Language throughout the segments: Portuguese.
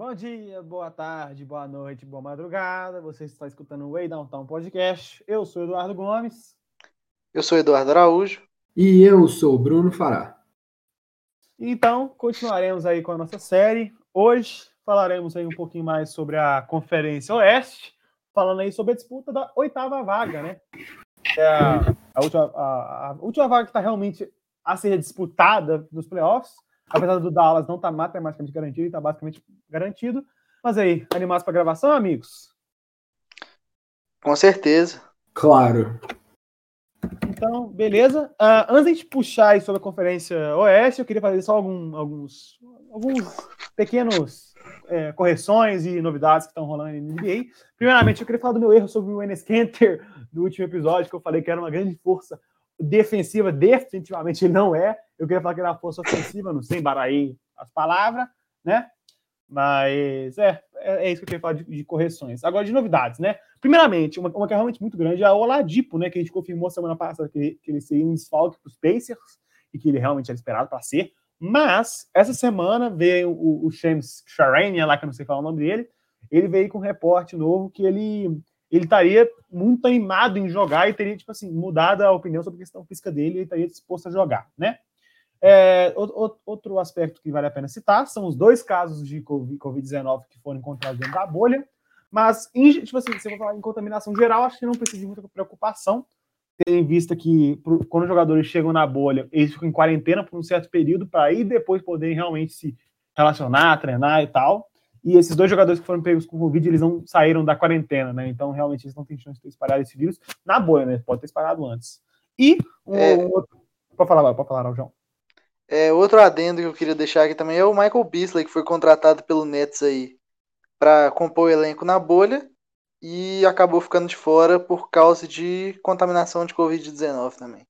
Bom dia, boa tarde, boa noite, boa madrugada. Você está escutando o Way Downtown Podcast. Eu sou Eduardo Gomes. Eu sou Eduardo Araújo. E eu sou Bruno Fará. Então, continuaremos aí com a nossa série. Hoje falaremos aí um pouquinho mais sobre a Conferência Oeste, falando aí sobre a disputa da oitava vaga, né? É a, a, última, a, a última vaga que está realmente a ser disputada nos playoffs apesar do Dallas não estar tá matematicamente garantido, está basicamente garantido. Mas aí, animados para gravação, amigos? Com certeza. Claro. Então, beleza. Uh, antes de puxar aí sobre a Conferência Oeste, eu queria fazer só algum, alguns, alguns pequenos é, correções e novidades que estão rolando na NBA. Primeiramente, eu queria falar do meu erro sobre o Enes Kanter no último episódio, que eu falei que era uma grande força defensiva, definitivamente não é. Eu queria falar que era força ofensiva, não sei embarair as palavras, né? Mas é, é, é, isso que eu queria falar de, de, correções. Agora, de novidades, né? Primeiramente, uma, uma que é realmente muito grande é a Oladipo, né? Que a gente confirmou semana passada que, que ele seria um desfalque para os Pacers e que ele realmente era esperado para ser. Mas, essa semana veio o, o James Charania, lá que eu não sei falar o nome dele, ele veio com um reporte novo que ele ele estaria muito animado em jogar e teria, tipo assim, mudado a opinião sobre a questão física dele e estaria disposto a jogar, né? É, outro aspecto que vale a pena citar são os dois casos de Covid-19 que foram encontrados dentro da bolha, mas, em, tipo assim, se eu falar em contaminação geral, acho que não precisa de muita preocupação, tendo em vista que quando os jogadores chegam na bolha, eles ficam em quarentena por um certo período para aí depois poderem realmente se relacionar, treinar e tal. E esses dois jogadores que foram pegos com Covid, eles não saíram da quarentena, né? Então, realmente, eles não têm chance de ter espalhado esse vírus na bolha, né? Pode ter espalhado antes. E um é... outro. Pode falar, pode falar, João. É, outro adendo que eu queria deixar aqui também é o Michael Beasley, que foi contratado pelo Nets aí para compor o elenco na bolha e acabou ficando de fora por causa de contaminação de Covid-19 também.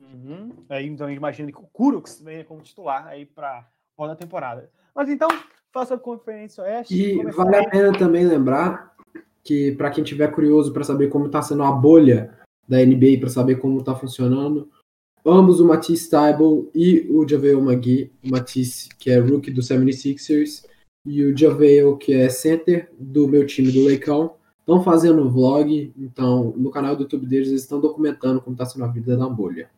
Uhum. Aí, então, imagina que o Kuroks venha como titular aí para a temporada. Mas então, faça a Conferência Oeste. E vale a pena também lembrar que, para quem tiver curioso para saber como está sendo a bolha da NBA, para saber como está funcionando, ambos o Matisse Tybal e o JaVale McGee, o Matisse, que é rookie do 76ers, e o JaVale, que é center do meu time do Leicão, estão fazendo um vlog, então no canal do YouTube deles eles estão documentando como está sendo a vida da bolha.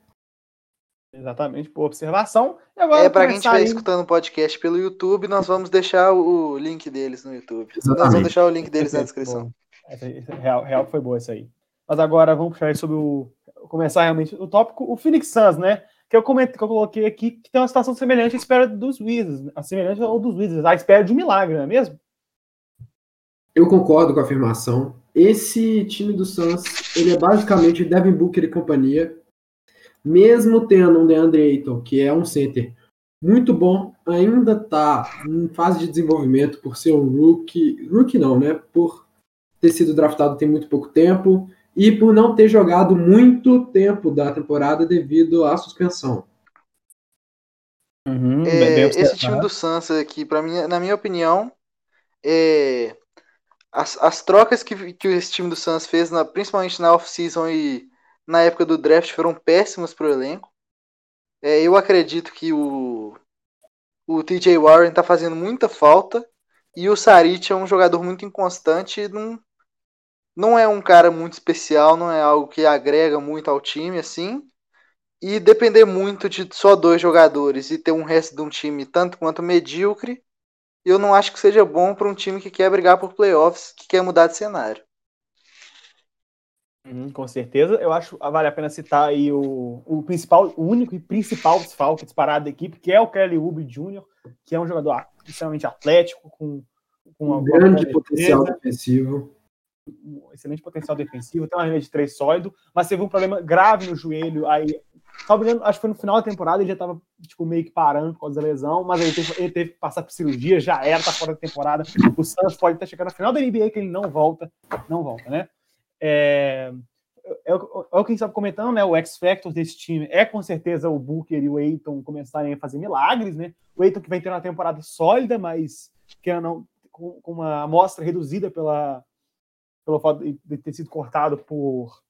Exatamente, por observação. E agora, é, para quem estiver aí... escutando o podcast pelo YouTube, nós vamos deixar o link deles no YouTube. Exatamente. Nós vamos deixar o link deles na descrição. Essa, essa, real, real foi boa isso aí. Mas agora vamos puxar sobre o. Começar realmente o tópico, o Phoenix Suns, né? Que eu comentei, que eu coloquei aqui, que tem uma situação semelhante à espera dos Wizards, a semelhante ao dos Wizards, à espera de um milagre, não é mesmo? Eu concordo com a afirmação. Esse time do Suns, ele é basicamente Devin Booker e companhia, mesmo tendo um DeAndre Ayton, que é um center muito bom, ainda está em fase de desenvolvimento por ser um rookie, rookie não, né? Por ter sido draftado tem muito pouco tempo e por não ter jogado muito tempo da temporada devido à suspensão. Uhum, é, esse time do Suns aqui, para mim, na minha opinião, é, as, as trocas que, que esse time do Suns fez, na, principalmente na off-season e na época do draft foram péssimos para o elenco. É, eu acredito que o, o TJ Warren está fazendo muita falta e o Saric é um jogador muito inconstante não, não é um cara muito especial, não é algo que agrega muito ao time assim. E depender muito de só dois jogadores e ter um resto de um time tanto quanto medíocre, eu não acho que seja bom para um time que quer brigar por playoffs, que quer mudar de cenário. Uhum, com certeza. Eu acho que vale a pena citar aí o, o principal, o único e principal desfalque disparado da equipe, que é o Kelly Oubre Jr., que é um jogador extremamente atlético, com, com um grande potencial defensivo. Um excelente potencial defensivo, tem uma linha de três sólido, mas teve um problema grave no joelho. Aí, acho que foi no final da temporada, ele já estava tipo, meio que parando por causa da lesão, mas aí ele teve, ele teve que passar por cirurgia, já era, tá fora da temporada. O Santos pode estar chegando na final da NBA que ele não volta, não volta, né? É, é, é, o que a gente estava comentando, né? O X-Factor desse time é com certeza o Booker e o Eiton começarem a fazer milagres, né? O Eiton que vai ter uma temporada sólida, mas que não, com, com uma amostra reduzida pela, pelo fato de ter sido cortado por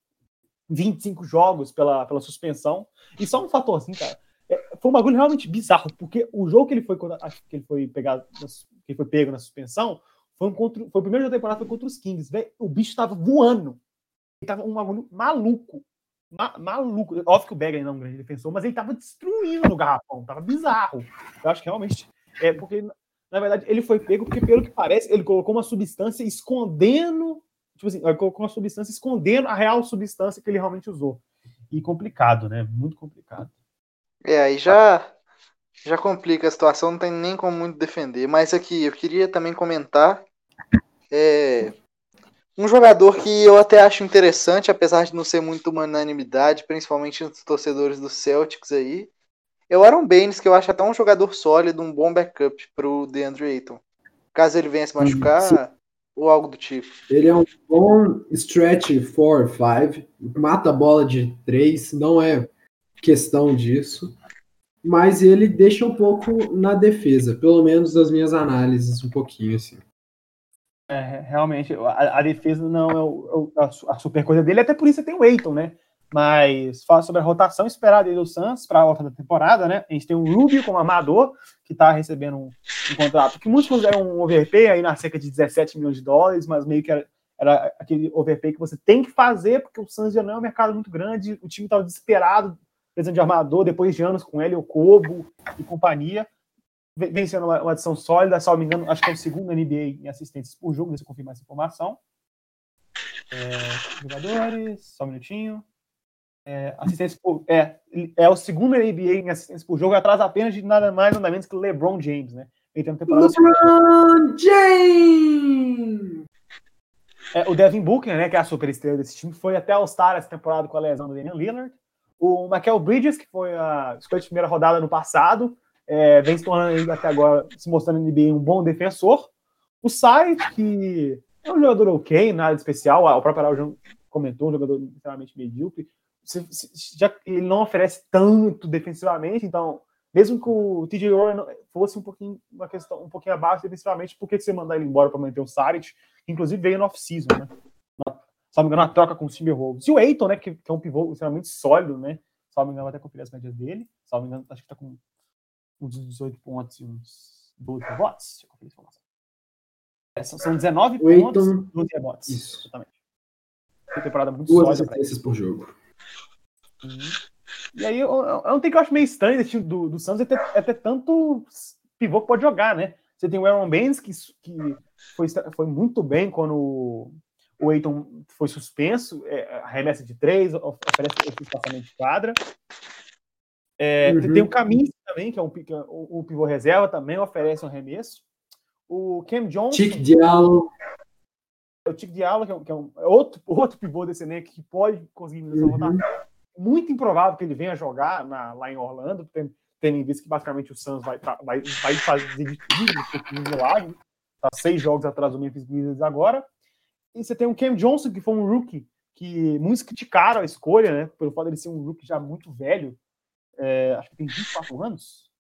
25 jogos pela, pela suspensão. E só um fatorzinho, cara. É, foi um bagulho realmente bizarro, porque o jogo que ele foi, que ele foi pegado, que ele foi pego na suspensão, foi, um contra, foi o primeiro jogo da temporada foi contra os Kings. Véio, o bicho tava voando. Ele tava um bagulho maluco. Ma, maluco. Óbvio que o Berger não é um grande defensor, mas ele tava destruindo no garrafão. Tava bizarro. Eu acho que realmente. É porque, na verdade, ele foi pego porque, pelo que parece, ele colocou uma substância escondendo. Tipo assim, ele colocou uma substância escondendo a real substância que ele realmente usou. E complicado, né? Muito complicado. É, aí já já complica a situação, não tem nem como muito defender. Mas aqui, eu queria também comentar é, um jogador que eu até acho interessante, apesar de não ser muito uma unanimidade, principalmente entre os torcedores do Celtics aí, é o Aaron Baines, que eu acho até um jogador sólido, um bom backup pro DeAndre Ayton. Caso ele venha se machucar, Sim. ou algo do tipo. Ele é um bom stretch 4 5, mata a bola de 3, não é questão disso mas ele deixa um pouco na defesa, pelo menos das minhas análises, um pouquinho assim. É, realmente, a, a defesa não é o, a, a, super coisa dele, até por isso tem o Eiton, né? Mas fala sobre a rotação esperada do Suns para a volta da temporada, né? A gente tem o Rubio como amador, que está recebendo um, um, contrato que muitos consideram um overpay, aí na cerca de 17 milhões de dólares, mas meio que era, era aquele overpay que você tem que fazer, porque o Suns já não é um mercado muito grande, o time estava desesperado precisando de armador, depois de anos com ele, o Cobo e companhia, vencendo uma, uma adição sólida, se não me engano, acho que é o segundo NBA em assistências por jogo, deixa eu confirmar essa informação. É, jogadores, só um minutinho. É, assistência por, é, é o segundo NBA em assistências por jogo, atrás apenas de nada mais nada menos que o LeBron James, né? LeBron James! É, o Devin Booker, né, que é a superestrela desse time, foi até All-Star essa temporada com a lesão do Damian Lillard. O Michael Bridges, que foi a escolha de primeira rodada no passado, é, vem se tornando até agora, se mostrando no NBA um bom defensor. O Sai, que é um jogador ok, nada especial, o próprio Araújo comentou, um jogador literalmente medíocre. Se, se, já, ele não oferece tanto defensivamente, então, mesmo que o TJ Warren fosse um pouquinho, uma questão, um pouquinho abaixo defensivamente, por que você mandar ele embora para manter o Saric, que inclusive veio no off-season, né? não me engano, uma troca com o Timberwolves. E o Eiton, né, que, que, é um pivô extremamente sólido, né? Me engano, até conferir as médias dele. Me engano, acho que tá com uns 18 pontos e uns 12 rebotes. Deixa eu conferir a informação. É, são 19 o pontos e 12 rebotes. Isso. Exatamente. Uma temporada muito Duas sólida. Duas por jogo. Uhum. E aí, eu, não tenho que eu acho meio estranho desse time do, do Santos é ter, é ter tanto pivô que pode jogar, né? Você tem o Aaron Baines, que, que foi, foi muito bem quando o Eiton foi suspenso, é, arremessa de três, oferece espaçamento de quadra. É, uhum. Tem o Caminho também, que é um, que é o, o pivô reserva, também oferece um arremesso. O Cam Johnson. Tic Diallo. O Tic Diallo, que é, um, que é um, outro, outro pivô desse elenco que pode conseguir uhum. Muito improvável que ele venha jogar na, lá em Orlando, tendo, tendo em vista que basicamente o Suns vai, vai, vai fazer de tudo milagre. Tá seis jogos atrás do Memphis Grizzlies agora. E você tem o Cam Johnson, que foi um rookie, que muitos criticaram a escolha, né? Pelo fato de ele ser um rookie já muito velho. É, acho que tem 24 anos.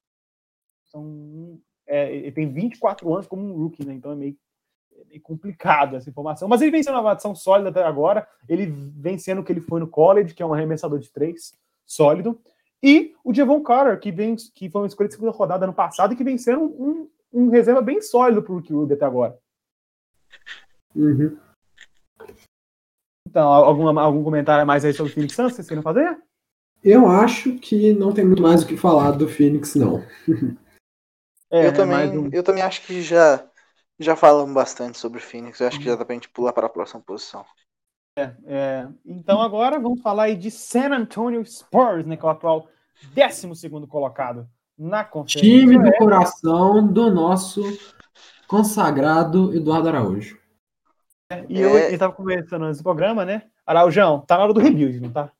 São, é, ele tem 24 anos como um rookie, né? Então é meio, é meio complicado essa informação. Mas ele vem sendo uma avaliação sólida até agora. Ele vem sendo o que ele foi no college, que é um arremessador de três, sólido. E o Devon Carter, que, vem, que foi uma escolha de segunda rodada ano passado e que vem sendo um, um, reserva bem sólido para o Rookie até agora. Uhum. Então, algum, algum comentário mais aí sobre o Phoenix Suns, vocês querem fazer? Eu acho que não tem muito mais o que falar do Phoenix, não. É, eu, também, um... eu também acho que já, já falamos bastante sobre o Phoenix. Eu acho que já dá pra gente pular para a próxima posição. É, é, então agora vamos falar aí de San Antonio Spurs, né, que é o atual 12 colocado na conferência. Time do coração do nosso consagrado Eduardo Araújo. E é... eu estava conversando nesse programa, né? Araujão, tá na hora do rebuild, não tá?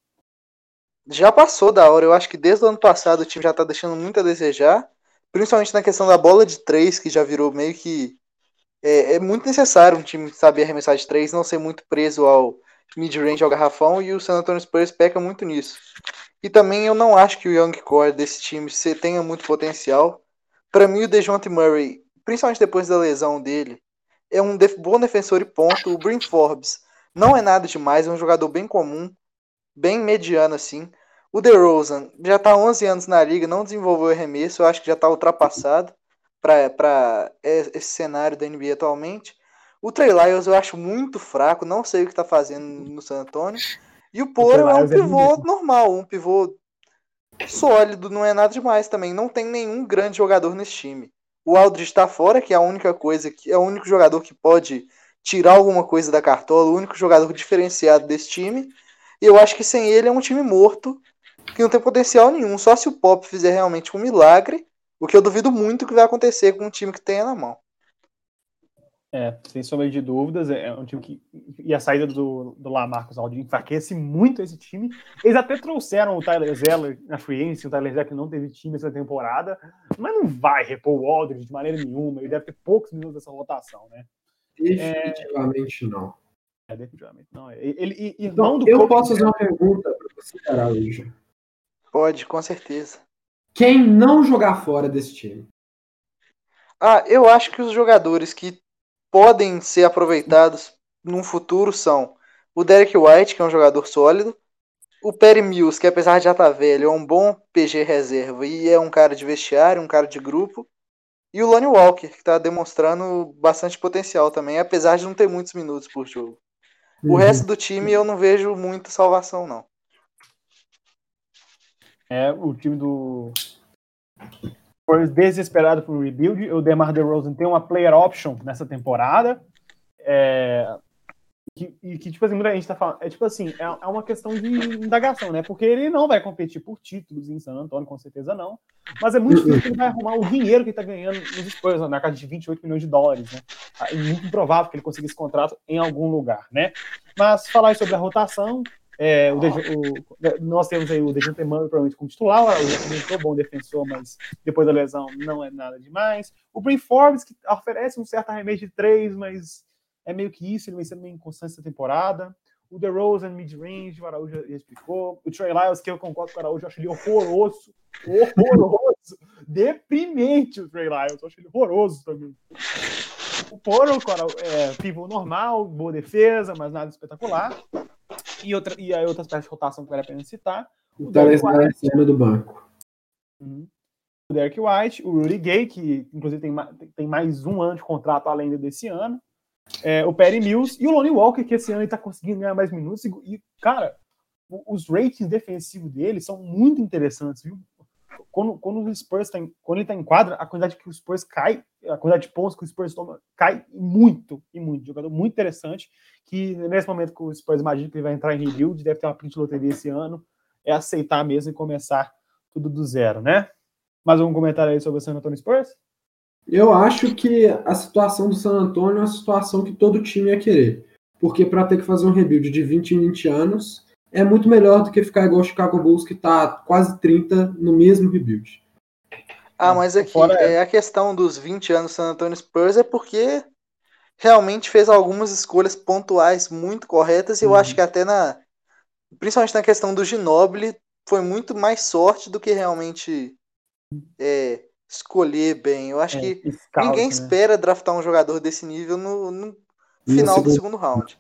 Já passou da hora. Eu acho que desde o ano passado o time já tá deixando muito a desejar. Principalmente na questão da bola de três, que já virou meio que. É, é muito necessário um time saber arremessar de três, não ser muito preso ao mid-range, ao garrafão, e o San Antonio Spurs peca muito nisso. E também eu não acho que o Young Core desse time tenha muito potencial. Para mim, o DeJounte Murray, principalmente depois da lesão dele, é um def bom defensor e ponto. O Brin Forbes não é nada demais, é um jogador bem comum, bem mediano assim. O DeRozan já tá 11 anos na liga, não desenvolveu arremesso, eu acho que já tá ultrapassado para esse cenário da NBA atualmente. O Trey Lyles eu acho muito fraco, não sei o que tá fazendo no San Antonio. E o Poro é um é pivô é normal, um pivô sólido, não é nada demais também. Não tem nenhum grande jogador nesse time. O Aldridge está fora, que é a única coisa que é o único jogador que pode tirar alguma coisa da cartola, o único jogador diferenciado desse time. E eu acho que sem ele é um time morto, que não tem potencial nenhum. Só se o Pop fizer realmente um milagre, o que eu duvido muito que vai acontecer com um time que tenha na mão. É, sem sombra de dúvidas, é um time que. E a saída do, do Lamarcus Aldrin enfraquece muito esse time. Eles até trouxeram o Tyler Zeller na free agency, o Tyler Zeller que não teve time essa temporada, mas não vai repor o Aldridge de maneira nenhuma, ele deve ter poucos minutos dessa rotação, né? Definitivamente é... não. É, definitivamente não. Ele, e, então, do eu posso fazer uma pergunta para você, Araújo? Pode, com certeza. Quem não jogar fora desse time? Ah, eu acho que os jogadores que podem ser aproveitados num futuro são o Derek White, que é um jogador sólido, o Perry Mills, que apesar de já estar tá velho, é um bom PG reserva e é um cara de vestiário, um cara de grupo, e o Lonnie Walker, que está demonstrando bastante potencial também, apesar de não ter muitos minutos por jogo. Uhum. O resto do time eu não vejo muita salvação, não. É, o time do foi desesperado por rebuild. O DeMar DeRozan tem uma player option nessa temporada. É, que, e que, tipo assim, muita gente tá falando. É tipo assim, é, é, uma questão de indagação, né? Porque ele não vai competir por títulos em San Antonio, com certeza não. Mas é muito difícil que ele vai arrumar o dinheiro que ele tá ganhando nos Spurs, na casa de 28 milhões de dólares, né? É muito improvável que ele consiga esse contrato em algum lugar, né? Mas falar sobre a rotação, é, o, o, nós temos aí o Dejante Murray provavelmente como titular, o bom defensor, mas depois da lesão não é nada demais. O Brin Forbes, que oferece um certo arremesso de três, mas é meio que isso, ele vem sendo meio inconstante essa temporada. O DeRozan, mid-range, o Araújo já explicou. O Trey Lyles, que eu concordo com o Araújo, eu acho ele horroroso. Horroroso. Deprimente o Trey Lyles, eu acho ele horroroso também. O Poro, é, pivô normal, boa defesa, mas nada espetacular. E, outra, e aí outras peças de rotação que vale a pena citar. O, o Derek White. do banco. Uhum. O Derek White, o Rudy Gay, que inclusive tem, tem mais um ano de contrato além desse ano. É, o Perry Mills e o Lonnie Walker, que esse ano ele tá conseguindo ganhar mais minutos. E, cara, os ratings defensivos dele são muito interessantes, viu? Quando, quando o Spurs tá em, quando ele tá em quadra, a quantidade que o Spurs cai, a quantidade de pontos que o Spurs toma, cai muito e muito. Jogador muito interessante, que nesse momento que o Spurs imagina que ele vai entrar em rebuild, deve ter uma print loteria esse ano, é aceitar mesmo e começar tudo do zero, né? Mais algum comentário aí sobre o San Antonio Spurs? Eu acho que a situação do San Antonio é uma situação que todo time ia querer. Porque para ter que fazer um rebuild de 20 em 20 anos, é muito melhor do que ficar igual o Chicago Bulls, que está quase 30 no mesmo rebuild. Ah, mas aqui Fora... é a questão dos 20 anos do San Antonio Spurs é porque realmente fez algumas escolhas pontuais muito corretas e uhum. eu acho que até na principalmente na questão do Ginobili foi muito mais sorte do que realmente é, escolher bem. Eu acho é, que scout, ninguém né? espera draftar um jogador desse nível no, no final do segundo round.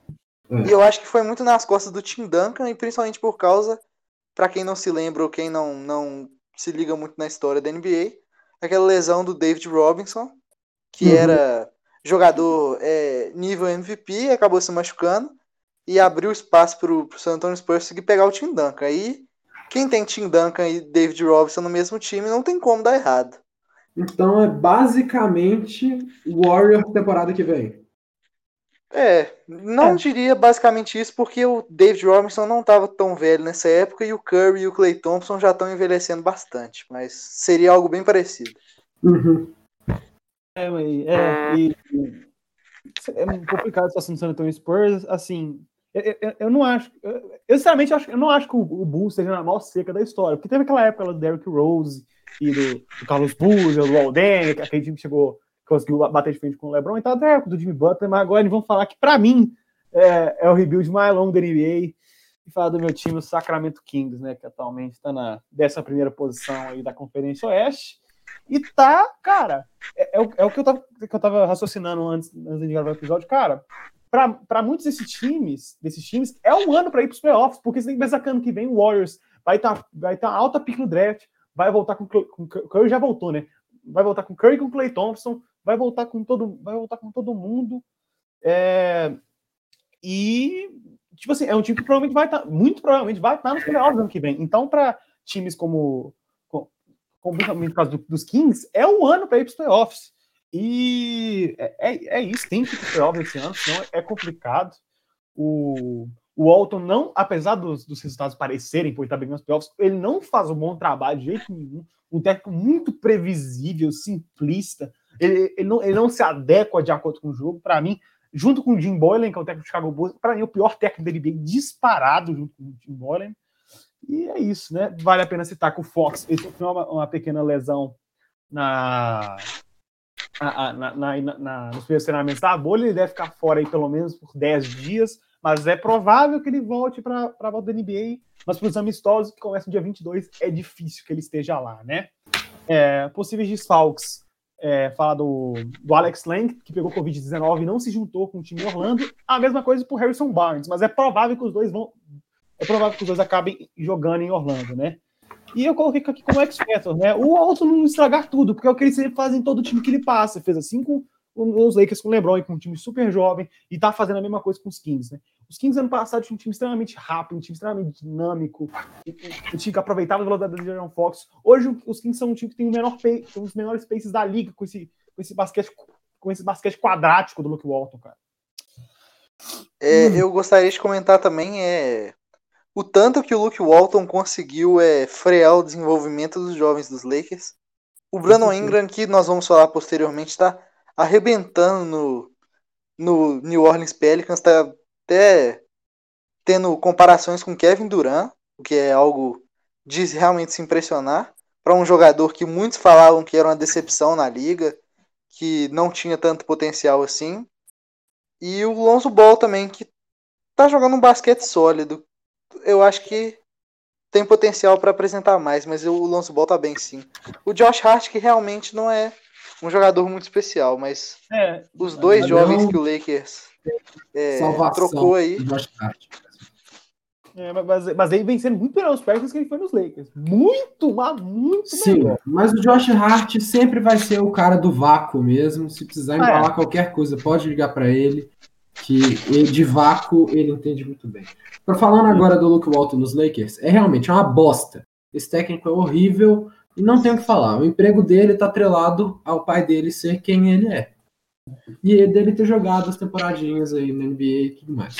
É. E eu acho que foi muito nas costas do Tim Duncan e principalmente por causa, para quem não se lembra ou quem não, não se liga muito na história da NBA, aquela lesão do David Robinson, que uhum. era jogador é, nível MVP, acabou se machucando e abriu espaço para o San Antonio Spurs conseguir pegar o Tim Duncan. Aí, quem tem Tim Duncan e David Robinson no mesmo time não tem como dar errado. Então é basicamente Warrior temporada que vem. É, não é. diria basicamente isso porque o David Robinson não estava tão velho nessa época e o Curry e o Clay Thompson já estão envelhecendo bastante, mas seria algo bem parecido. Uhum. É, é, e, é complicado a situação do San Antonio Spurs, assim, eu, eu, eu não acho, eu, eu sinceramente acho, eu não acho que o, o Bulls seja na maior seca da história, porque teve aquela época do Derrick Rose e do, do Carlos Boozer, do Alden, aquele time que chegou conseguiu bater de frente com o LeBron e tal, até do Jimmy Butler, mas agora eles vão falar que, para mim, é, é, o rebuild mais longo da NBA e falar do meu time, o Sacramento Kings, né, que atualmente está na décima primeira posição aí da Conferência Oeste. E tá, cara, é, é, o, é o que eu, tava, que eu tava raciocinando antes, antes de gravar o episódio, cara. Para muitos desses times, desses times, é um ano para ir para os playoffs, porque você tem que pensar que ano que vem o Warriors vai estar tá, vai tá alta pique no draft, vai voltar com, com Curry já voltou, né? Vai voltar com Curry com Clay Thompson, vai voltar com todo, vai voltar com todo mundo. É, e tipo assim, é um time que provavelmente vai estar, tá, muito provavelmente vai estar tá nos playoffs ano que vem. Então, para times como, como, no caso dos Kings, é o ano para ir para os playoffs. E é, é, é, isso, tem que ir para playoffs esse ano, senão é complicado. O, o Walton não, apesar dos, dos resultados parecerem por estar bem nos playoffs, ele não faz um bom trabalho de jeito nenhum. Um técnico muito previsível, simplista. Ele, ele, não, ele não se adequa de acordo com o jogo. Para mim, junto com o Jim Boylan, que é o técnico do Chicago Bulls, para mim o pior técnico da NBA disparado junto com o Jim Boylan. E é isso, né? Vale a pena citar que o Fox fez uma, uma pequena lesão na, na, na, na, nos primeiros treinamentos da bolha, ele deve ficar fora aí pelo menos por 10 dias mas é provável que ele volte para a volta da NBA, mas para os amistosos que começam dia 22 é difícil que ele esteja lá, né? É, possíveis desfalques, é, fala do, do Alex Lang, que pegou Covid-19 e não se juntou com o time Orlando, a mesma coisa para o Harrison Barnes, mas é provável que os dois vão, é provável que os dois acabem jogando em Orlando, né? E eu coloquei aqui como expert, né? O Alto não estragar tudo, porque é o que ele sempre faz em todo time que ele passa. Fez assim com os Lakers com o LeBron com um time super jovem e tá fazendo a mesma coisa com os Kings, né? Os Kings ano passado tinham um time extremamente rápido, um time extremamente dinâmico, um time que aproveitava a velocidade do Aaron Fox. Hoje os Kings são um time que tem, o menor tem um dos menores paces da liga com esse, com esse basquete com esse basquete quadrático do Luke Walton, cara. É, hum. Eu gostaria de comentar também é, o tanto que o Luke Walton conseguiu é, frear o desenvolvimento dos jovens dos Lakers. O Brandon Ingram, que nós vamos falar posteriormente, está arrebentando no, no New Orleans Pelicans, tá até tendo comparações com Kevin Durant, o que é algo de realmente se impressionar para um jogador que muitos falavam que era uma decepção na liga, que não tinha tanto potencial assim. E o Lonzo Ball também, que tá jogando um basquete sólido. Eu acho que tem potencial para apresentar mais, mas o Lonzo Ball tá bem sim. O Josh Hart, que realmente não é um jogador muito especial, mas é, os dois jovens que o Lakers é, trocou aí. É, mas, mas ele vem sendo muito melhor nos Packers que ele foi nos Lakers. Muito, mas muito Sim, melhor. mas o Josh Hart sempre vai ser o cara do vácuo mesmo. Se precisar embalar ah, é. qualquer coisa, pode ligar para ele, que ele, de vácuo ele entende muito bem. Para falando agora do Luke Walton nos Lakers, é realmente uma bosta. Esse técnico é horrível, e não tem o que falar. O emprego dele está atrelado ao pai dele ser quem ele é. E dele ter jogado as temporadinhas aí na NBA e tudo mais.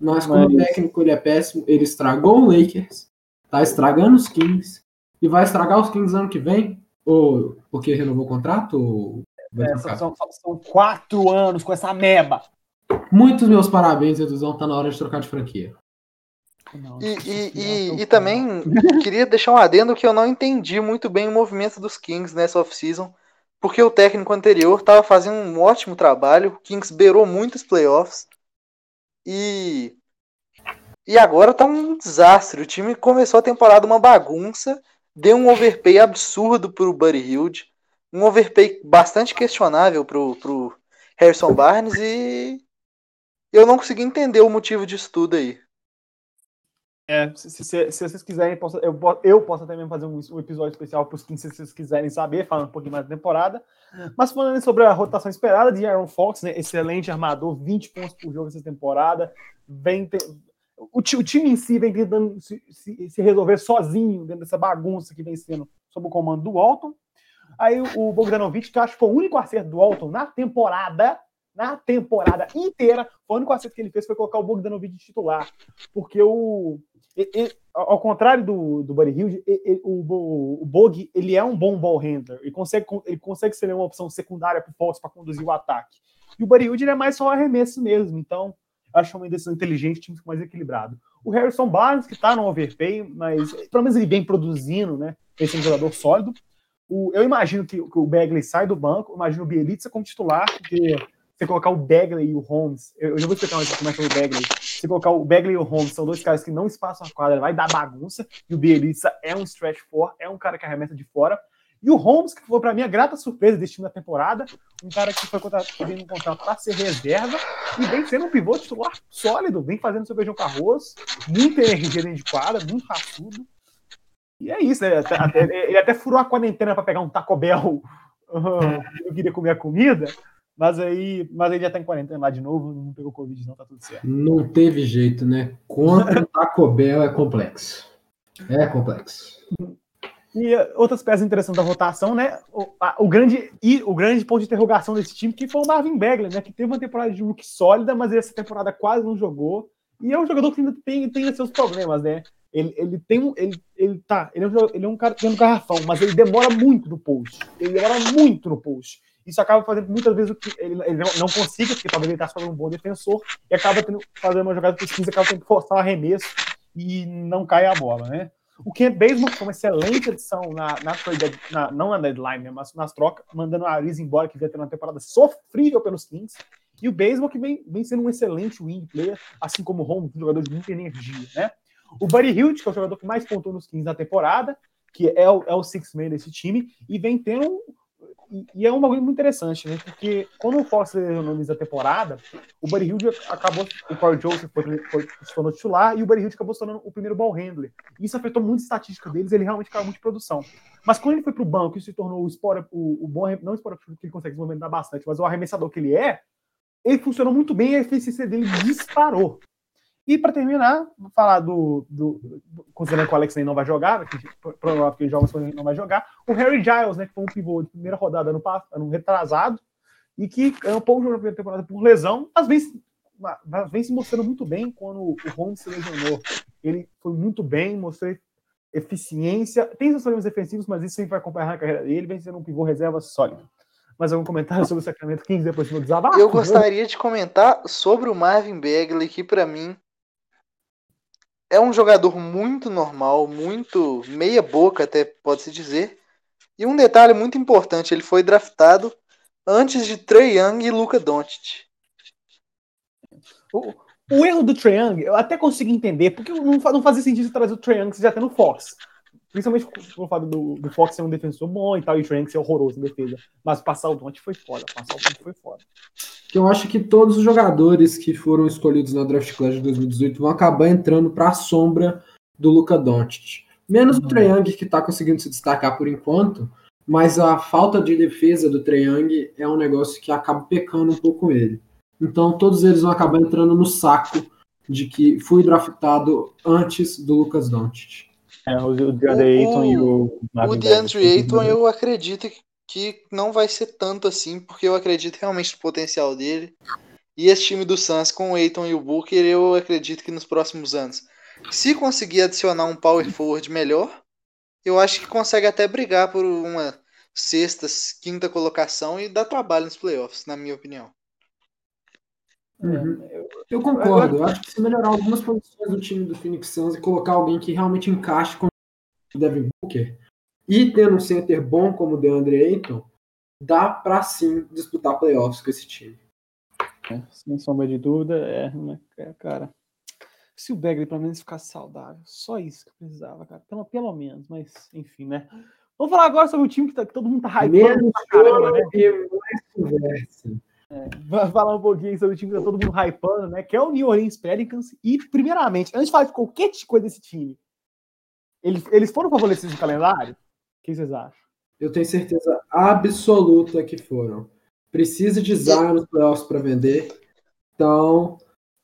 Mas como Mas... técnico ele é péssimo, ele estragou o Lakers, tá estragando os Kings e vai estragar os Kings ano que vem? Ou porque renovou o contrato? Ou é, são, são, quatro anos com essa meba. Muitos meus parabéns, Eduzão. Tá na hora de trocar de franquia. E, e, e, e, também queria deixar um adendo que eu não entendi muito bem o movimento dos Kings nessa off-season, porque o técnico anterior estava fazendo um ótimo trabalho, o Kings beirou muitos playoffs, e, e agora tá um desastre. O time começou a temporada uma bagunça, deu um overpay absurdo pro Buddy Hilde, um overpay bastante questionável pro, pro Harrison Barnes, e eu não consegui entender o motivo disso tudo aí. É, se, se, se, vocês quiserem, posso, eu, eu posso até mesmo fazer um, um episódio especial para os 15 se vocês quiserem saber, falando um pouquinho mais da temporada. Mas falando sobre a rotação esperada de Aaron Fox, né, excelente armador, 20 pontos por jogo essa temporada. Vem ter, o, o, time em si vem tentando se, se, se, resolver sozinho dentro dessa bagunça que vem sendo sob o comando do Walton. Aí o Bogdanovic, que eu acho que foi o único acerto do Walton na temporada, na temporada inteira, o único acerto que ele fez foi colocar o Bogdanovic de titular. Porque o. Ao contrário do, do Buddy Hilde, o, o Bog ele é um bom ball handler. Ele consegue, ele consegue ser uma opção secundária para o Fox para conduzir o ataque. E o Buddy Hilde ele é mais só arremesso mesmo. Então, acho uma decisão inteligente, time mais equilibrado. O Harrison Barnes, que está no overpay, mas pelo menos ele vem produzindo, né? Esse é um jogador sólido. O, eu imagino que, que, o Bagley sai do banco, imagino o Bielitsa como titular, porque você colocar o Bagley e o Holmes, eu, eu já vou explicar mais como é que é o Bagley. Você colocar o Bagley e o Holmes, são dois caras que não espaçam a quadra, vai dar bagunça. E o Bielitsa é um stretch for, é um cara que arremessa de fora. E o Holmes, que foi para mim a grata surpresa desse time da temporada, um cara que foi contratado um contrato para ser reserva e vem sendo um pivô titular sólido, vem fazendo seu beijão com arroz, muita energia dentro de quadra, muito raçudo. E é isso, né? Ele até furou a quarentena para pegar um Taco Bell. eu queria comer a comida, mas aí, mas ele já tá em quarentena lá de novo, não pegou Covid, não, tá tudo certo. Não teve jeito, né? Contra o Taco Bell é complexo. É complexo. E outras peças interessantes da rotação, né? O, a, o, grande, e, o grande ponto de interrogação desse time que foi o Marvin Bagley, né? Que teve uma temporada de look sólida, mas essa temporada quase não jogou. E é um jogador que ainda tem, tem seus problemas, né? Ele, ele tem um. Ele, ele, tá, ele é, um, ele é um cara tem um garrafão, mas ele demora muito no post. Ele demora muito no post. Isso acaba fazendo muitas vezes o que ele, ele não, não consiga, porque talvez ele está sendo um bom defensor, e acaba tendo, fazendo uma jogada 15, acaba tendo que forçar um arremesso e não cai a bola, né? O Kent Basemore foi uma excelente adição na, na, na, não na deadline, né, mas nas trocas, mandando a Ariz embora, que vinha ter uma temporada sofrível pelos Kings. E o Basemore que vem, vem sendo um excelente wing player, assim como o Holmes, um jogador de muita energia, né? O Buddy Hilt, que é o jogador que mais pontuou nos Kings na temporada, que é o, é o six-man desse time, e vem tendo e é um bagulho muito interessante, né? Porque quando o Fox analisa a temporada, o Buddy Hilde acabou, o Corey Joseph foi, foi, se tornou titular e o Buddy Hilde acabou se tornando o primeiro ball handler. Isso afetou muito a estatística deles, ele realmente caiu muito de produção. Mas quando ele foi para o banco e se tornou o, sport, o, o bom, não o que ele consegue se movimentar bastante, mas o arremessador que ele é, ele funcionou muito bem e a eficiência dele disparou. E para terminar, vou falar do, do, Considerando que o Alex não vai jogar, que provavelmente ele joga, não vai jogar. O Harry Giles, né, que foi um pivô de primeira rodada no, ano retrasado, e que ganhou pouco jogo na primeira temporada por lesão, mas vem, mas vem se mostrando muito bem quando o Holmes se lesionou. Ele foi muito bem, mostrou eficiência. Tem seus problemas defensivos, mas isso sempre vai acompanhar a carreira dele. Vem sendo um pivô reserva sólido. Mas algum comentário sobre o Sacramento Kings depois do desabafo? Eu gostaria de comentar sobre o Marvin Bagley, que para mim é um jogador muito normal, muito meia boca até pode-se dizer. E um detalhe muito importante, ele foi draftado antes de Trey Young e Luca Doncic. O, o, erro do Trey Young, eu até consigo entender, porque não, não fazia sentido trazer o Trey Young se já tem no Fox. Principalmente por fato do, do Fox ser um defensor bom e tal, e o Young ser horroroso na defesa. Mas passar o Doncic foi foda, passar o Doncic foi foda eu acho que todos os jogadores que foram escolhidos na draft class de 2018 vão acabar entrando para a sombra do Luca Doncic. Menos uhum. o Trae Young, que está conseguindo se destacar por enquanto, mas a falta de defesa do Trae Young é um negócio que acaba pecando um pouco ele. Então todos eles vão acabar entrando no saco de que fui draftado antes do Lucas Doncic. É, o DeAndre Ayton e o O DeAndre Ayton eu acredito que que não vai ser tanto assim, porque eu acredito realmente no potencial dele. E esse time do Suns com o Aiton e o Booker, eu acredito que nos próximos anos, se conseguir adicionar um power forward melhor, eu acho que consegue até brigar por uma sexta, quinta colocação e dar trabalho nos playoffs, na minha opinião. Uhum. Eu concordo. Eu acho que se melhorar algumas posições do time do Phoenix Suns e colocar alguém que realmente encaixe com o Devin Booker, e tendo um center bom como o DeAndre Ayton, dá para sim disputar playoffs com esse time. É, sem sombra de dúvida, é, né, é, cara. Se o Bagley pelo menos ficasse saudável, só isso que eu precisava, cara. Pelo, pelo menos, mas enfim, né? Vamos falar agora sobre o time que, tá, que todo mundo tá hypando pra caramba, né? É, vamos falar um pouquinho sobre o time que tá todo mundo hypando, né? Que é o New Orleans Pelicans. E, primeiramente, antes de falar de qualquer coisa desse time, eles, eles foram favorecidos no calendário? que vocês acham? Eu tenho certeza absoluta que foram. Precisa de Zion nos playoffs para vender. Então,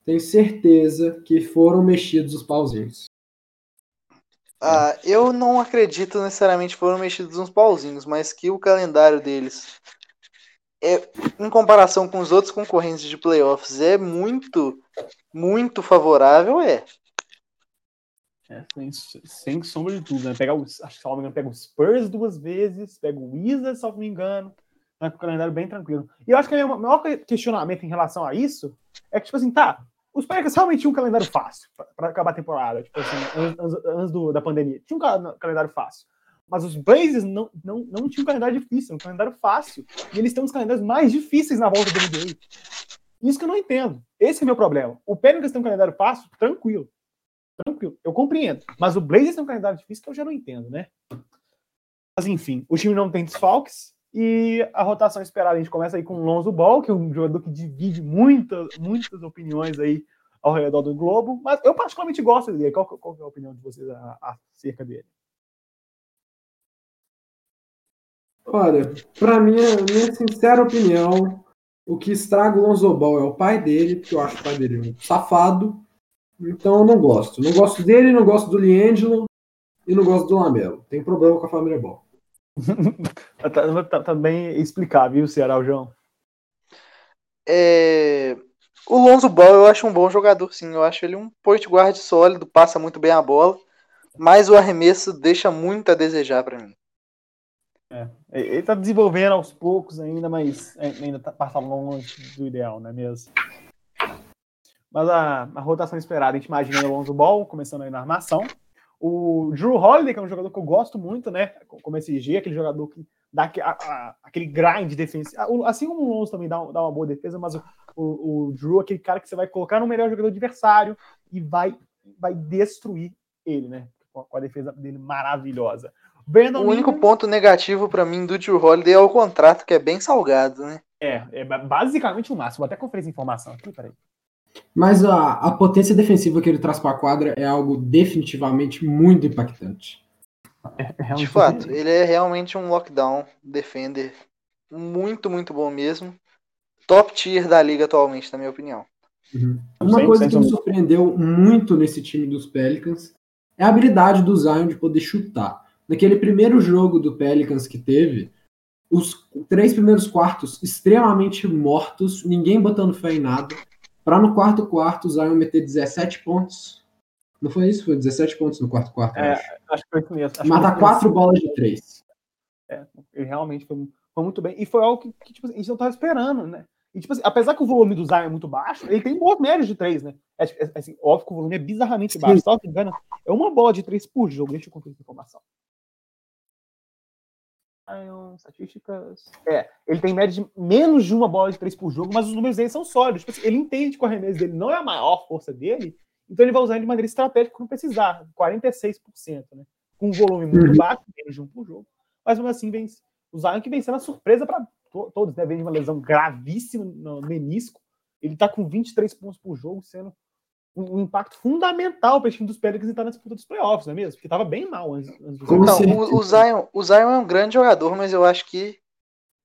tenho certeza que foram mexidos os pauzinhos. Ah, eu não acredito necessariamente que foram mexidos uns pauzinhos, mas que o calendário deles, é, em comparação com os outros concorrentes de playoffs, é muito, muito favorável, é. É, sem, sem sombra de tudo, né? Pega o, acho que, se não me engano, pega o Spurs duas vezes, pega o Wizards, se não me engano, né, com o calendário bem tranquilo. E eu acho que o maior questionamento em relação a isso é que, tipo assim, tá, os Packers realmente tinham um calendário fácil para acabar a temporada, tipo assim, antes, antes do, da pandemia. Tinha um calendário fácil. Mas os Blazers não, não, não tinham um calendário difícil, um calendário fácil. E eles têm uns calendários mais difíceis na volta do NBA. Isso que eu não entendo. Esse é meu problema. O Pelicans tem um calendário fácil, tranquilo tranquilo. Eu compreendo. Mas o Blazers tem um calendário difícil que eu já não entendo, né? Mas enfim, o time não tem desfalques e a rotação esperada a gente começa aí com o Lonzo Ball, que é um jogador que divide muitas, muitas opiniões aí ao redor do globo, mas eu particularmente gosto dele. Qual, qual é a opinião de vocês acerca dele? Olha, pra minha, minha sincera opinião, o que estraga o Lonzo Ball é o pai dele, porque eu acho o pai dele um safado. Então eu não gosto. Não gosto dele, não gosto do Liangelo e não gosto do Lamelo. Tem problema com a família Ball. tá, tá, tá, bem explicável, viu, Ceará, João? É... O Lonzo Ball eu acho um bom jogador, sim. Eu acho ele um point guard sólido, passa muito bem a bola, mas o arremesso deixa muito a desejar para mim. É, ele está desenvolvendo aos poucos ainda, mas ainda tá, passa longe do ideal, não é mesmo? Mas a, a rotação esperada, a gente imagina o Lonzo Ball começando aí na armação. O Drew Holiday, que é um jogador que eu gosto muito, né? Como esse G, aquele jogador que dá a, a, aquele grind defensivo. Assim como o Lonzo também dá, dá uma boa defesa, mas o, o, o, Drew, aquele cara que você vai colocar no melhor jogador adversário e vai, vai destruir ele, né? Com a defesa dele maravilhosa. Brandon o único ponto negativo para mim do Drew Holiday é o contrato, que é bem salgado, né? É, é basicamente o máximo. Vou até conferir essa informação aqui, peraí. Mas a, a potência defensiva que ele traz para a quadra é algo definitivamente muito impactante. É, é De fato, ele é realmente um lockdown defender muito, muito bom mesmo. Top tier da liga atualmente, na minha opinião. Uhum. Uma coisa que me surpreendeu muito nesse time dos Pelicans é a habilidade do Zion de poder chutar. Naquele primeiro jogo do Pelicans que teve, os três primeiros quartos extremamente mortos, ninguém botando fé em nada. Para no quarto quarto o Zion meter 17 pontos. Não foi isso? Foi 17 pontos no quarto quarto, é, acho. acho. que foi isso mesmo. Mata quatro bolas de três. É, ele realmente foi, foi, muito bem. E foi algo que, que tipo, a gente não estava esperando, né? E, tipo assim, apesar que o volume do Zion é muito baixo, ele tem bons médios de três, né? É, é, assim, óbvio que o volume é bizarramente baixo. Só que engano, é uma bola de três por jogo. Deixa eu conferir essa informação. Estatísticas. É, ele tem média de menos de uma bola de três por jogo, mas os números dele são sólidos. Tipo assim, ele entende que o arremesso dele não é a maior força dele, então ele vai usar ele de maneira estratégica quando precisar, 46%, né? Com um volume muito uhum. baixo, menos de um por jogo. Mas mesmo assim, vem, o Zion que vem sendo a surpresa para todos, né? Vem de uma lesão gravíssima no menisco. Ele tá com 23 pontos por jogo, sendo um, impacto fundamental para o time dos Pelicans estar na disputa dos playoffs, não é mesmo? Porque estava bem mal antes, antes do Não, o, o, Zion, o Zion é um grande jogador, mas eu acho que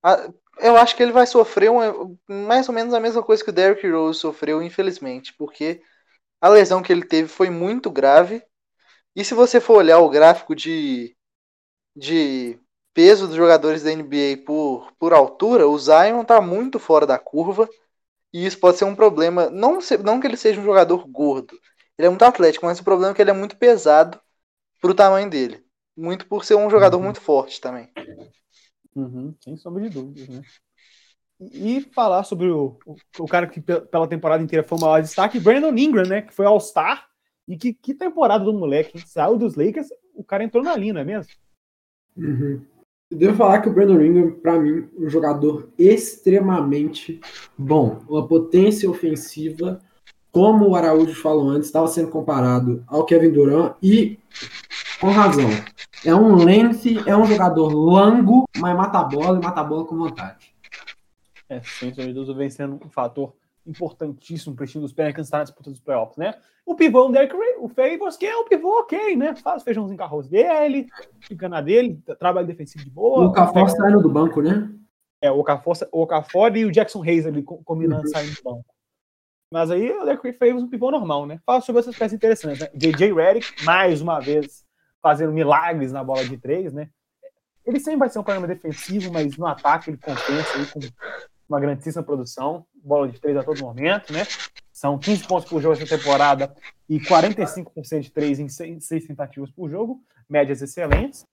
a, eu acho que ele vai sofrer um, mais ou menos a mesma coisa que o Derrick Rose sofreu, infelizmente, porque a lesão que ele teve foi muito grave. E se você for olhar o gráfico de, de peso dos jogadores da NBA por, por altura, o Zion está muito fora da curva. E isso pode ser um problema. Não, não que ele seja um jogador gordo. Ele é muito atlético, mas o problema é que ele é muito pesado pro tamanho dele. Muito por ser um jogador uhum. muito forte também. Uhum, sem sombra de dúvidas, né? E falar sobre o, o, o, cara que pela temporada inteira foi o maior destaque, Brandon Ingram, né? Que foi All-Star. E que, que temporada do moleque. Saiu dos Lakers, o cara entrou na linha, não é mesmo? Uhum. Devo falar que o Brandon Ingram, para mim, um jogador extremamente bom. Uma potência ofensiva, como o Araújo falou antes, estava sendo comparado ao Kevin Durant e com razão. É um length, é um jogador longo, mas mata a bola e mata a bola com vontade. É, sem dúvida, vem sendo um fator importantíssimo para o time dos Pelicans estar na disputa dos playoffs, né? O pivô o Derek Ray, o Favors, que é o pivô ok, né? Faz feijãozinho com arroz dele, fica na dele, trabalho defensivo de boa. O Okafor saindo do banco, né? É, o Okafor, o Okafor e o Jackson Hayes ali combinando uhum. saindo do banco. Mas aí o Derek Ray Favors um pivô normal, né? Fala sobre essas peças interessantes, né? JJ Redick, mais uma vez, fazendo milagres na bola de três, né? Ele sempre vai ser um problema defensivo, mas no ataque ele compensa aí com uma grandíssima produção, bola de três a todo momento, né? São 15 pontos por jogo essa temporada e 45% de três em seis, tentativas por jogo, médias excelentes.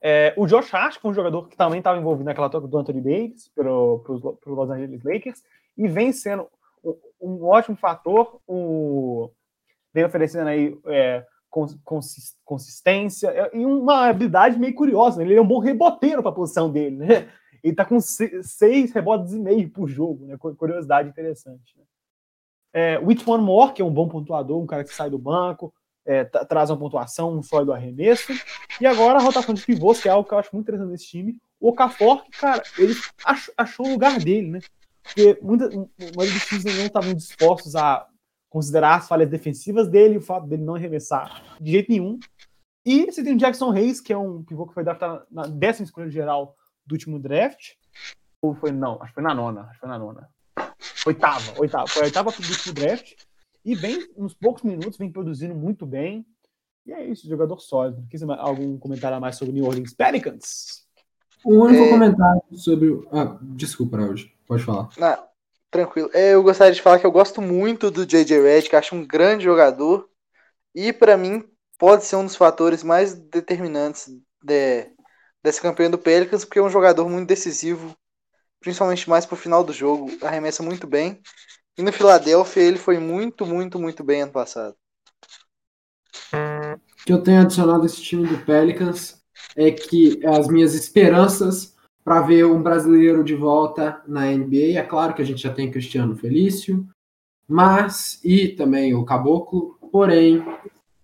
É, o Josh Hart, é um jogador que também estava envolvido naquela troca do Anthony Davis para os Los Angeles Lakers, e vem sendo um, ótimo fator, o, vem oferecendo aí é, consistência e uma habilidade meio curiosa. Né? Ele é um bom reboteiro para a posição dele, né? Ele tá com seis rebotes e meio por jogo, né? Curiosidade interessante. Né? É, Which One More, que é um bom pontuador, um cara que sai do banco, é, traz uma pontuação, um sólido arremesso. E agora a rotação de pivôs, que é algo que eu acho muito interessante nesse time. O Okafor, cara, ele achou, o lugar dele, né? Porque muitos dos times não estavam dispostos a considerar as falhas defensivas dele, o fato dele não arremessar de jeito nenhum. E você tem o Jackson Reis, que é um pivô que foi draftado na décima escolha geral do último draft. Ou foi, não, acho que foi na nona. Acho que foi na nona. Oitava, oitava. Foi a oitava do último draft. E vem, uns poucos minutos, vem produzindo muito bem. E é isso, jogador sólido. Quer algum comentário a mais sobre New Orleans Pelicans? O único é... comentário sobre. Ah, desculpa, Raul. Pode falar. Não, tranquilo. É, eu gostaria de falar que eu gosto muito do JJ Redick, acho um grande jogador. E para mim, pode ser um dos fatores mais determinantes de, dessa campanha do Pelicans, porque é um jogador muito decisivo, principalmente mais pro final do jogo, arremessa muito bem. E no Philadelphia ele foi muito, muito, muito bem ano passado. O que eu tenho adicionado esse time do Pelicans é que as minhas esperanças para ver um brasileiro de volta na NBA, é claro que a gente já tem Cristiano Felício, mas e também o Caboclo, porém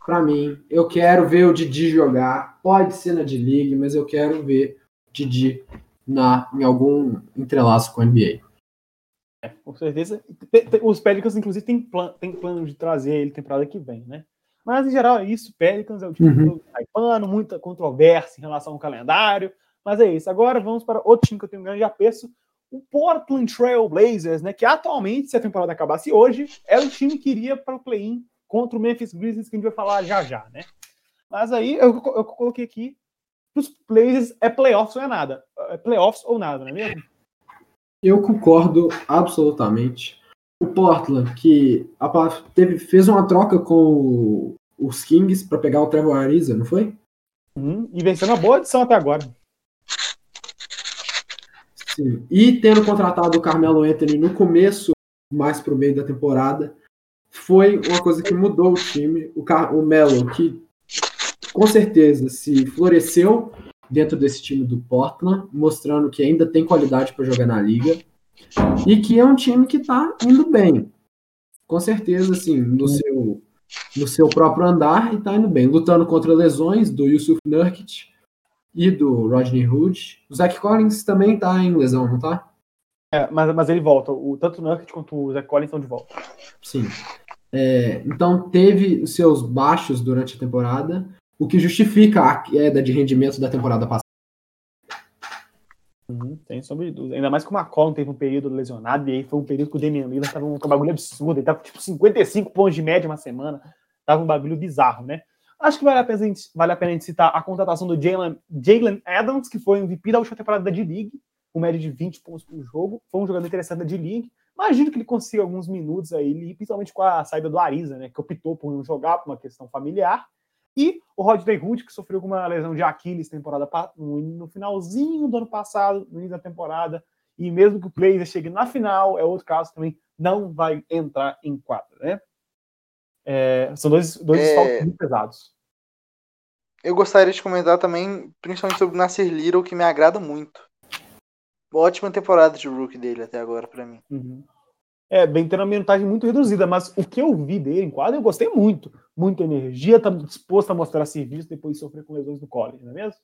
para mim. Eu quero ver o Didi jogar. Pode ser na D-League, mas eu quero ver o Didi na, em algum entrelaço com a NBA. É, com certeza. Os Pelicans, inclusive, tem, plan, tem plano de trazer ele temporada que vem, né? Mas, em geral, é isso. Pelicans é o time uhum. hypando, muita controvérsia em relação ao calendário. Mas é isso. Agora vamos para outro time que eu tenho um grande apreço, o Portland Trail Blazers, né? Que atualmente, se a temporada acabasse hoje, é o time que iria para o play-in contra o Memphis Grizzlies, que a gente vai falar já já, né? Mas aí eu, eu coloquei aqui os Blazers é playoffs ou é nada. É playoffs ou nada, não é mesmo? Eu concordo absolutamente. O Portland, que teve, fez uma troca com os Kings para pegar o Trevor Ariza, não foi? Hum, e vencendo uma boa edição até agora. Sim. E tendo contratado o Carmelo Anthony no começo, mais pro meio da temporada, foi uma coisa que mudou o time. O, Car o Melo, que com certeza se floresceu dentro desse time do Portland, mostrando que ainda tem qualidade para jogar na liga e que é um time que está indo bem. Com certeza, assim, no seu, no seu próprio andar e está indo bem. Lutando contra lesões do Yusuf Nurkic e do Rodney Hood. O Zach Collins também está em lesão, não está? É, mas, mas ele volta. O, tanto o Nurkic quanto o Zach Collins estão de volta. Sim. É, então teve seus baixos durante a temporada, o que justifica a queda de rendimento da temporada passada. Uhum, tem sobre dúvida. Ainda mais que o McCollum teve um período lesionado, e aí foi um período que o Damian Lillard tava um, um bagulho absurdo. Ele tava tipo 55 pontos de média uma semana. Tava um bagulho bizarro, né? Acho que vale a pena, vale a pena a gente citar a contratação do Jalen Adams, que foi MVP da última temporada da D-League, com média de 20 pontos por jogo. Foi um jogador interessante da D-League. Imagino que ele consiga alguns minutos aí, principalmente com a saída do Ariza, né, que optou por não jogar por uma questão familiar. E o Rodney Hood, que sofreu com uma lesão de Aquiles temporada no finalzinho do ano passado, no início da temporada. E mesmo que o Blazer chegue na final, é outro caso também, não vai entrar em quadra, né? É, são dois, dois é... muito pesados. Eu gostaria de comentar também, principalmente sobre o Nasser Little, que me agrada muito ótima temporada de rookie dele até agora para mim. Uhum. É, bem tendo uma minutagem muito reduzida, mas o que eu vi dele em quadro eu gostei muito. Muita energia, tá disposto a mostrar serviço depois de sofrer com lesões no college, não é mesmo?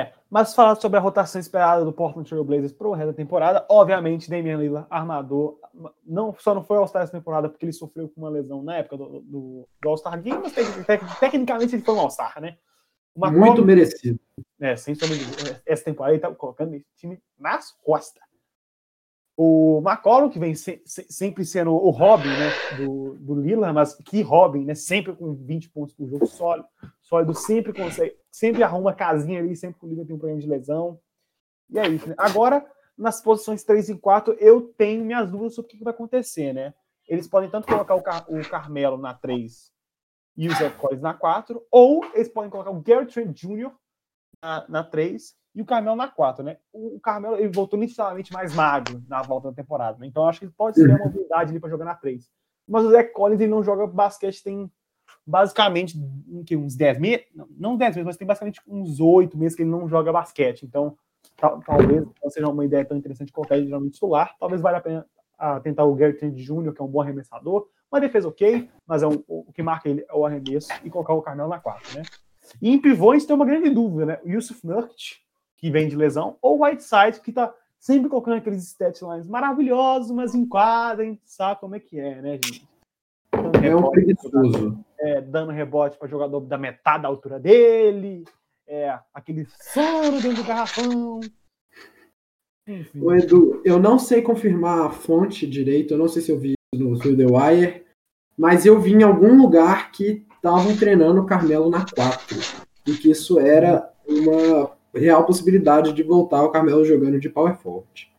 É, mas falar sobre a rotação esperada do Portland Trail Blazers para o resto da temporada, obviamente Damian Lillard, armador, não, só não foi All-Star essa temporada porque ele sofreu com uma lesão na época do, do, do All-Star Game, mas tecnicamente ele foi um All-Star, né? Uma Muito merecido. É, sem sombra de Essa temporada ele tá colocando esse time nas costas. O McCollum, que vem se, se, sempre sendo o Robin né, do, do Lillard, mas que Robin, né? Sempre com 20 pontos por jogo, sólido, sólido sempre consegue, sempre arruma casinha ali, sempre que o Lillard tem um problema de lesão. E é isso, né? Agora, nas posições 3 e 4, eu tenho minhas dúvidas sobre o que vai acontecer, né? Eles podem tanto colocar o, Car o Carmelo na 3 e o Zach Collins na 4, ou eles podem colocar o Gary Trent Jr. na, na 3 e o Carmelo na 4, né? O, o Carmelo ele voltou inicialmente mais magro na volta da temporada, né? então acho que pode ser uma mobilidade ali para jogar na 3. Mas o Zach Collins ele não joga basquete tem basicamente que, uns 10 meses, não, não 10 meses, mas tem basicamente uns 8 meses que ele não joga basquete, então tal, talvez não seja uma ideia tão interessante colocar ele geralmente titular, talvez valha a pena a tentar o Gary Trent Jr., que é um bom arremessador, uma defesa ok, mas é um, o que marca ele é o arremesso e colocar o Carmelo na quarta, né? E em pivô a gente tem uma grande dúvida, né? O Yusuf Nurkic, que vem de lesão, ou o Whiteside, que tá sempre colocando aqueles stat lines maravilhosos, mas em quadra, a gente sabe como é que é, né, gente? Dando É um preguiçoso. é, dando rebote para jogador da metade da altura dele, é, aquele sono dentro do garrafão. Enfim. Ô, Edu, eu não sei confirmar a fonte direito, eu não sei se eu vi no Through the Wire, mas eu vi em algum lugar que estavam treinando o Carmelo na 4. E que isso era uma real possibilidade de voltar o Carmelo jogando de power forward.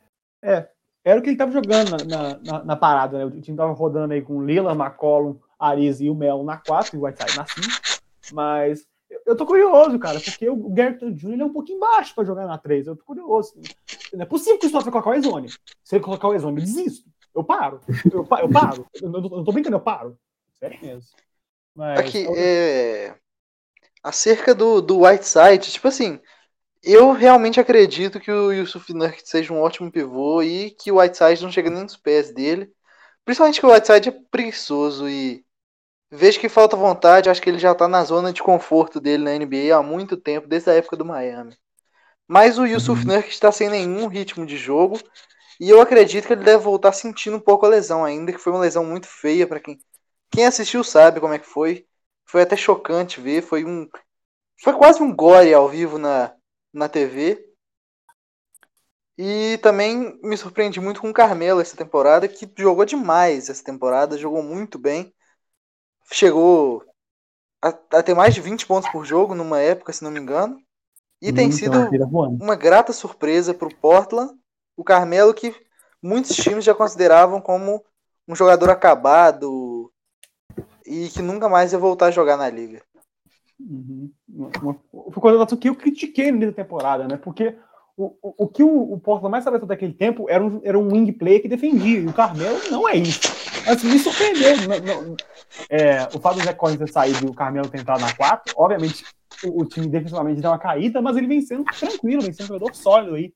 Era o que ele tava jogando na, na, na- parada, né? O time tava rodando aí com Lila, McCollum, Ariz e o Melo na 4 e o Whiteside na 5. Mas eu, tô curioso, cara, porque o Garrett Jr. é um pouquinho baixo pra jogar na 3. Eu tô curioso. Não é possível que o Stoff vai colocar o Ezone. Se ele colocar o Ezone, eu desisto. Eu paro. Eu, pa- eu paro. Eu não, eu não tô brincando, eu paro. Sério mesmo. Mas, Aqui, é... Acerca do, do Whiteside, tipo assim, eu realmente acredito que o Yusuf Nurkic seja um ótimo pivô e que o Whiteside não chega nem nos pés dele. Principalmente que o Whiteside é preguiçoso e vejo que falta vontade, acho que ele já tá na zona de conforto dele na NBA há muito tempo, desde a época do Miami. Mas o Yusuf Uhum. Nurkic está sem nenhum ritmo de jogo e eu acredito que ele deve voltar sentindo um pouco a lesão ainda, que foi uma lesão muito feia para quem quem assistiu sabe como é que foi. Foi até chocante ver, foi um foi quase um gore ao vivo na, na TV. E também me surpreendi muito com o Carmelo essa temporada, que jogou demais essa temporada, jogou muito bem. Chegou a, a ter mais de 20 pontos por jogo numa época, se não me engano. E tem Muito sido uma grata surpresa para o Portland. O Carmelo, que muitos times já consideravam como um jogador acabado e que nunca mais ia voltar a jogar na liga. Uhum. Foi coisa que eu critiquei no meio da temporada, né? Porque o, o, o que o, o mais sabia daquele tempo era um, era um wing player que defendia, e o Carmelo não é isso. Assim, me surpreendeu. Não- não- é, o fato do Zé Collins ter saído e o Carmelo ter entrado na 4, obviamente o, o time defensivamente deu uma caída, mas ele vem sendo tranquilo, vem sendo um jogador sólido aí,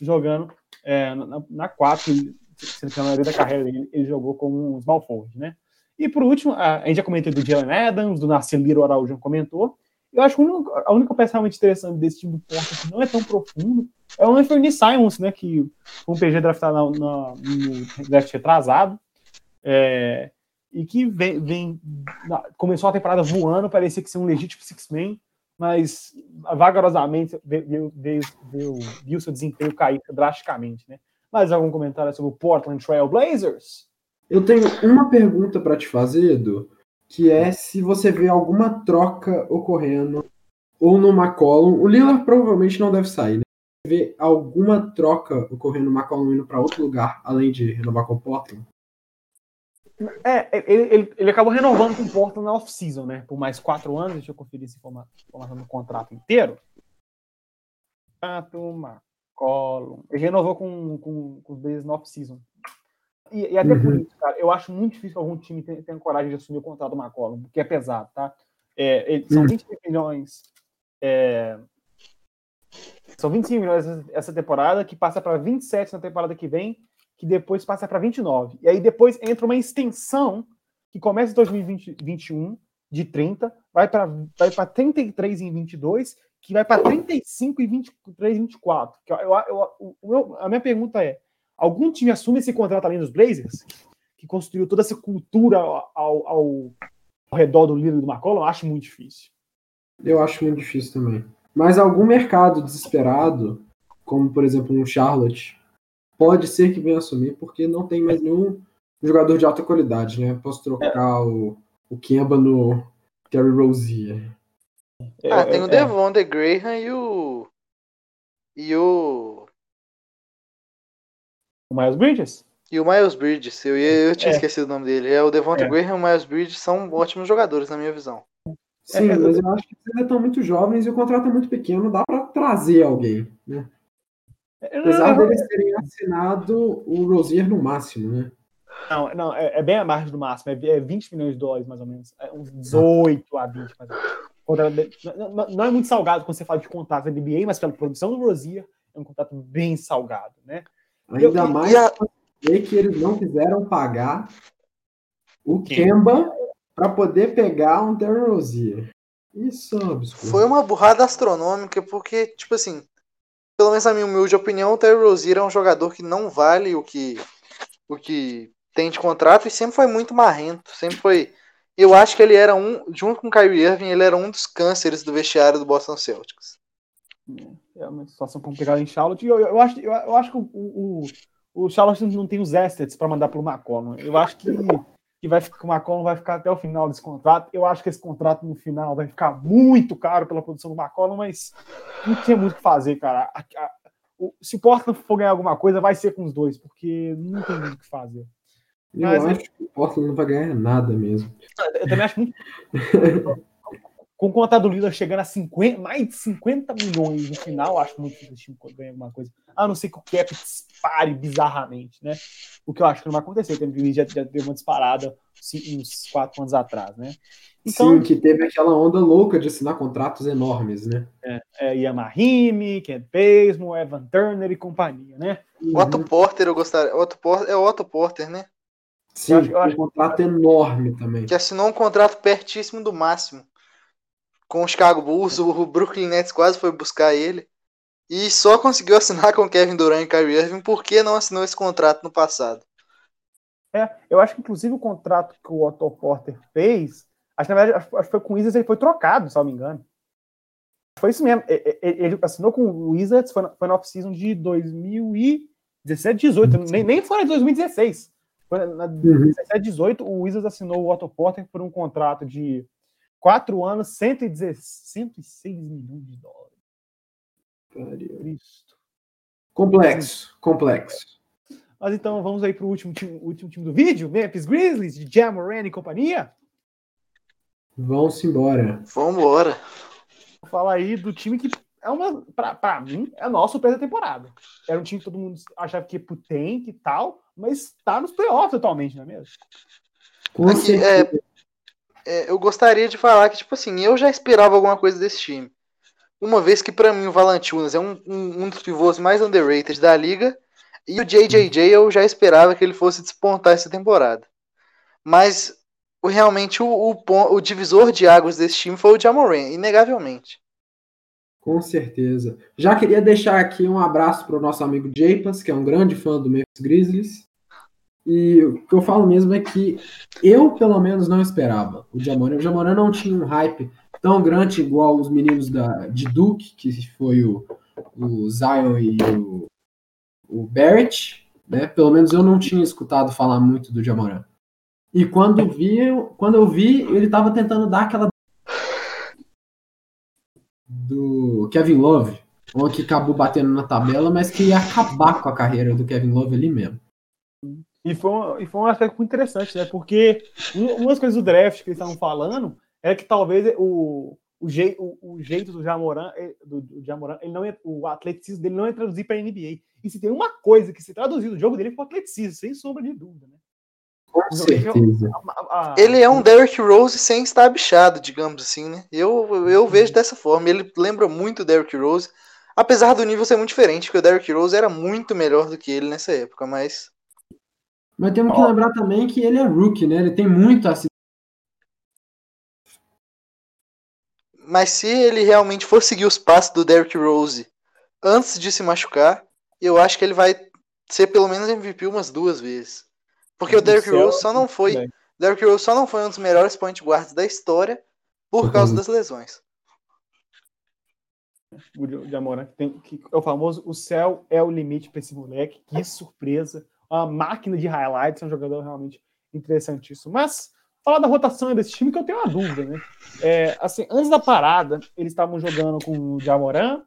jogando é, na, na 4. Se a maioria da carreira dele, ele jogou como um small forward, né? E por último, a, gente já comentou do Jalen Adams, do Narciso Liro Araújo comentou. Eu acho que a única, a única peça realmente interessante desse time do Porto que não é tão profundo é o Anthony Simons, né? Que foi um PG draftado na, na, no draft retrasado. é, e que vem, vem- na- começou a temporada voando, parecia que ser um legítimo six-man, mas vagarosamente veio, veio, veio, viu seu desempenho cair drasticamente, né? Mais algum comentário sobre o Portland Trail Blazers? Eu tenho uma pergunta para te fazer, Edu, que é se você vê alguma troca ocorrendo ou no McCollum. O Lillard provavelmente não deve sair, né? Você vê alguma troca ocorrendo no McCollum indo para outro lugar, além de renovar com o Portland? É, ele, ele, ele acabou renovando com o Portland na off-season, né? Por mais quatro anos. Deixa eu conferir essa informa- informação do contrato inteiro. Contrato McCollum. Ele renovou com, com, com os Blazers na off-season. E, e até por Uhum. isso, cara, eu acho muito difícil que algum time tenha, tenha coragem de assumir o contrato do McCollum, porque é pesado, tá? É, ele- são Uhum. 25 milhões. é, são 25 milhões essa, essa temporada, que passa para 27 na temporada que vem, que depois passa para 29. E aí depois entra uma extensão que começa em 2021 de 30, vai para vai para 33 em 22, que vai para 35 e 23 e 24. Que eu, eu, eu- a minha pergunta é: algum time assume esse contrato além dos Blazers, que construiu toda essa cultura ao, ao, ao redor do Lillard e do McCollum? Eu acho muito difícil. Eu acho muito difícil também. Mas algum mercado desesperado, como por exemplo um Charlotte, pode ser que venha assumir, porque não tem mais nenhum jogador de alta qualidade, né? Posso trocar o, o Kemba no Terry Rozier. Ah, É, tem o é, Devon, The Graham e o. E o. o Miles Bridges? E o Miles Bridges. Eu, ia- eu tinha É. esquecido o nome dele. É o Devonta É. Graham e o Miles Bridges são ótimos jogadores, na minha visão. Sim, É, mas eu acho que eles ainda estão muito jovens e o contrato é muito pequeno, dá para trazer alguém, né? Apesar deles terem assinado o Rozier no máximo, né? Não, não é, é bem a margem do máximo, é, é 20 milhões de dólares, mais ou menos. É uns 18 a 20, mais ou menos. Não, não- é muito salgado quando você fala de contrato da NBA, mas pela produção do Rozier, é um contrato bem salgado, né? Ainda Eu- mais a- ver que eles não quiseram pagar o? Kemba para poder pegar um Terry Rozier. Isso é um absurdo. Foi uma burrada astronômica, porque, tipo assim, pelo menos na minha humilde opinião, o Terry Rozier é um jogador que não vale o que, o que tem de contrato e sempre foi muito marrento. Sempre foi. Eu acho que ele era um, junto com o Kyrie Irving, ele era um dos cânceres do vestiário do Boston Celtics. É uma situação complicada em Charlotte. Eu, eu, eu acho, eu, eu, acho que o, o, o Charlotte não tem os assets para mandar para o McCollum. Eu acho que, que, vai, que o McCollum vai ficar até o final desse contrato. Eu acho que esse contrato no final vai ficar muito caro pela produção do McCollum, mas não tinha muito o que fazer, cara. A, a, o, se o Portland for ganhar alguma coisa, vai ser com os dois, porque não tem muito o que fazer. Eu mas, acho que o Portland não vai ganhar nada mesmo. Eu também acho muito. com o contrato do Lillard chegando a 50, mais de 50 milhões no final, acho muito difícil o time ganhar alguma coisa. A não ser que o cap dispare bizarramente, né? O que eu acho que não vai acontecer. O já, já deu uma disparada uns quatro anos atrás, né? Então, Sim, que teve aquela onda louca de assinar contratos enormes, né? É, é Yamahime, Kent Bazemore, Evan Turner e companhia, né? O Otto Porter, eu gostaria. Otto Porter, é o Otto Porter, né? Sim, eu acho, eu acho, um contrato enorme também. Que assinou um contrato pertíssimo do máximo com o Chicago Bulls, o Brooklyn Nets quase foi buscar ele. E só conseguiu assinar com Kevin Durant e Kyrie Irving porque não assinou esse contrato no passado. É, eu acho que inclusive o contrato que o Otto Porter fez, acho que na verdade acho que foi com o Wizards, ele foi trocado, se não me engano. Foi isso mesmo. Ele assinou com o Wizards, foi na, off-season de 2017, 18, nem, nem foi em 2016. Foi na 2017, uhum. 18, o Wizards assinou o Otto Porter por um contrato de Quatro anos, 116, 106 milhões de dólares. Cristo. Complexo, complexo. Mas então vamos aí para o último time, último time do vídeo, Memphis Grizzlies, de Jamoran e companhia. Vamos embora. Vamos embora. Vou falar aí do time que é uma, para mim, é a nossa surpresa da temporada. Era um time que todo mundo achava que ia pro tank e tal, mas tá nos playoffs atualmente, não é mesmo? Com Aqui, é, é, eu gostaria de falar que, tipo assim, eu já esperava alguma coisa desse time. Uma vez que, para mim, o Valantunas é um, um, um, dos pivôs mais underrated da liga. E o JJJ eu já esperava que ele fosse despontar essa temporada. Mas realmente o, o, o divisor de águas desse time foi o Jamoran, inegavelmente. Com certeza. Já queria deixar aqui um abraço para o nosso amigo Japas, que é um grande fã do Memphis Grizzlies. E o que eu falo mesmo é que eu, pelo menos, não esperava o Jamoran. O Jamoran não tinha um hype tão grande igual os meninos da, de Duke, que foi o, o Zion e o, o Barrett. Né? Pelo menos eu não tinha escutado falar muito do Jamoran. E quando, vi, quando eu vi, ele estava tentando dar aquela do Kevin Love, que acabou batendo na tabela, mas que ia acabar com a carreira do Kevin Love ali mesmo. E foi, um, e foi um aspecto muito interessante, né? Porque uma das coisas do draft que eles estavam falando é que talvez o, o, jei, o, o jeito do Jamoran, eh, do, do Jamoran ele não ia, o atleticismo dele não ia traduzir para a NBA. E se tem uma coisa que se traduziu do jogo dele foi o atleticismo, sem sombra de dúvida, né? Com certeza. Ele é um Derrick Rose sem estar bichado, digamos assim, né? Eu, eu vejo dessa forma. Ele lembra muito o Derrick Rose, apesar do nível ser muito diferente, porque o Derrick Rose era muito melhor do que ele nessa época, mas mas temos que lembrar também que ele é rookie, né? Ele tem muito a Mas se ele realmente for seguir os passos do Derrick Rose antes de se machucar, eu acho que ele vai ser pelo menos MVP umas duas vezes. Porque o Derrick Rose só não foi. Derrick Rose só não foi um dos melhores point guards da história por causa das lesões. O Jamora tem que é o famoso o céu é o limite para esse moleque. Que surpresa uma máquina de highlights, é um jogador realmente interessantíssimo. Mas falar da rotação desse time que eu tenho uma dúvida, né? É, assim, antes da parada, eles estavam jogando com o Jamoran,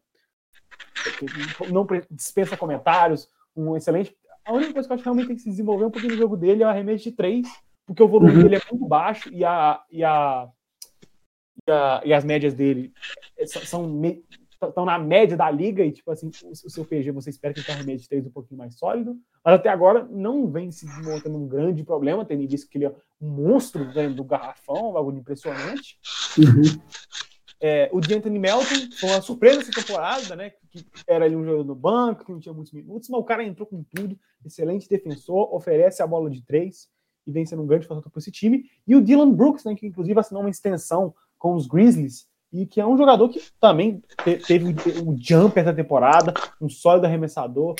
não dispensa comentários, um excelente. A única coisa que eu acho que realmente tem que se desenvolver um pouquinho no jogo dele é o arremesso de três, porque o volume uhum. dele é muito baixo e, a, e, a, e, a, e as médias dele são, estão na média da liga e, tipo assim, o, o seu PG você espera que ele tenha um arremesso de três um pouquinho mais sólido, mas até agora não vem se montando um grande problema, tendo visto que ele é um monstro dentro do garrafão, algo impressionante. Uhum. É, o D'Anthony Melton foi uma surpresa essa temporada, né? Que era ali um jogador no banco, que não tinha muitos minutos, mas o cara entrou com tudo, excelente defensor, oferece a bola de três e vem sendo um grande fator para esse time. E o Dylan Brooks, né, que inclusive assinou uma extensão com os Grizzlies, e que é um jogador que também teve um jumper essa temporada, um sólido arremessador,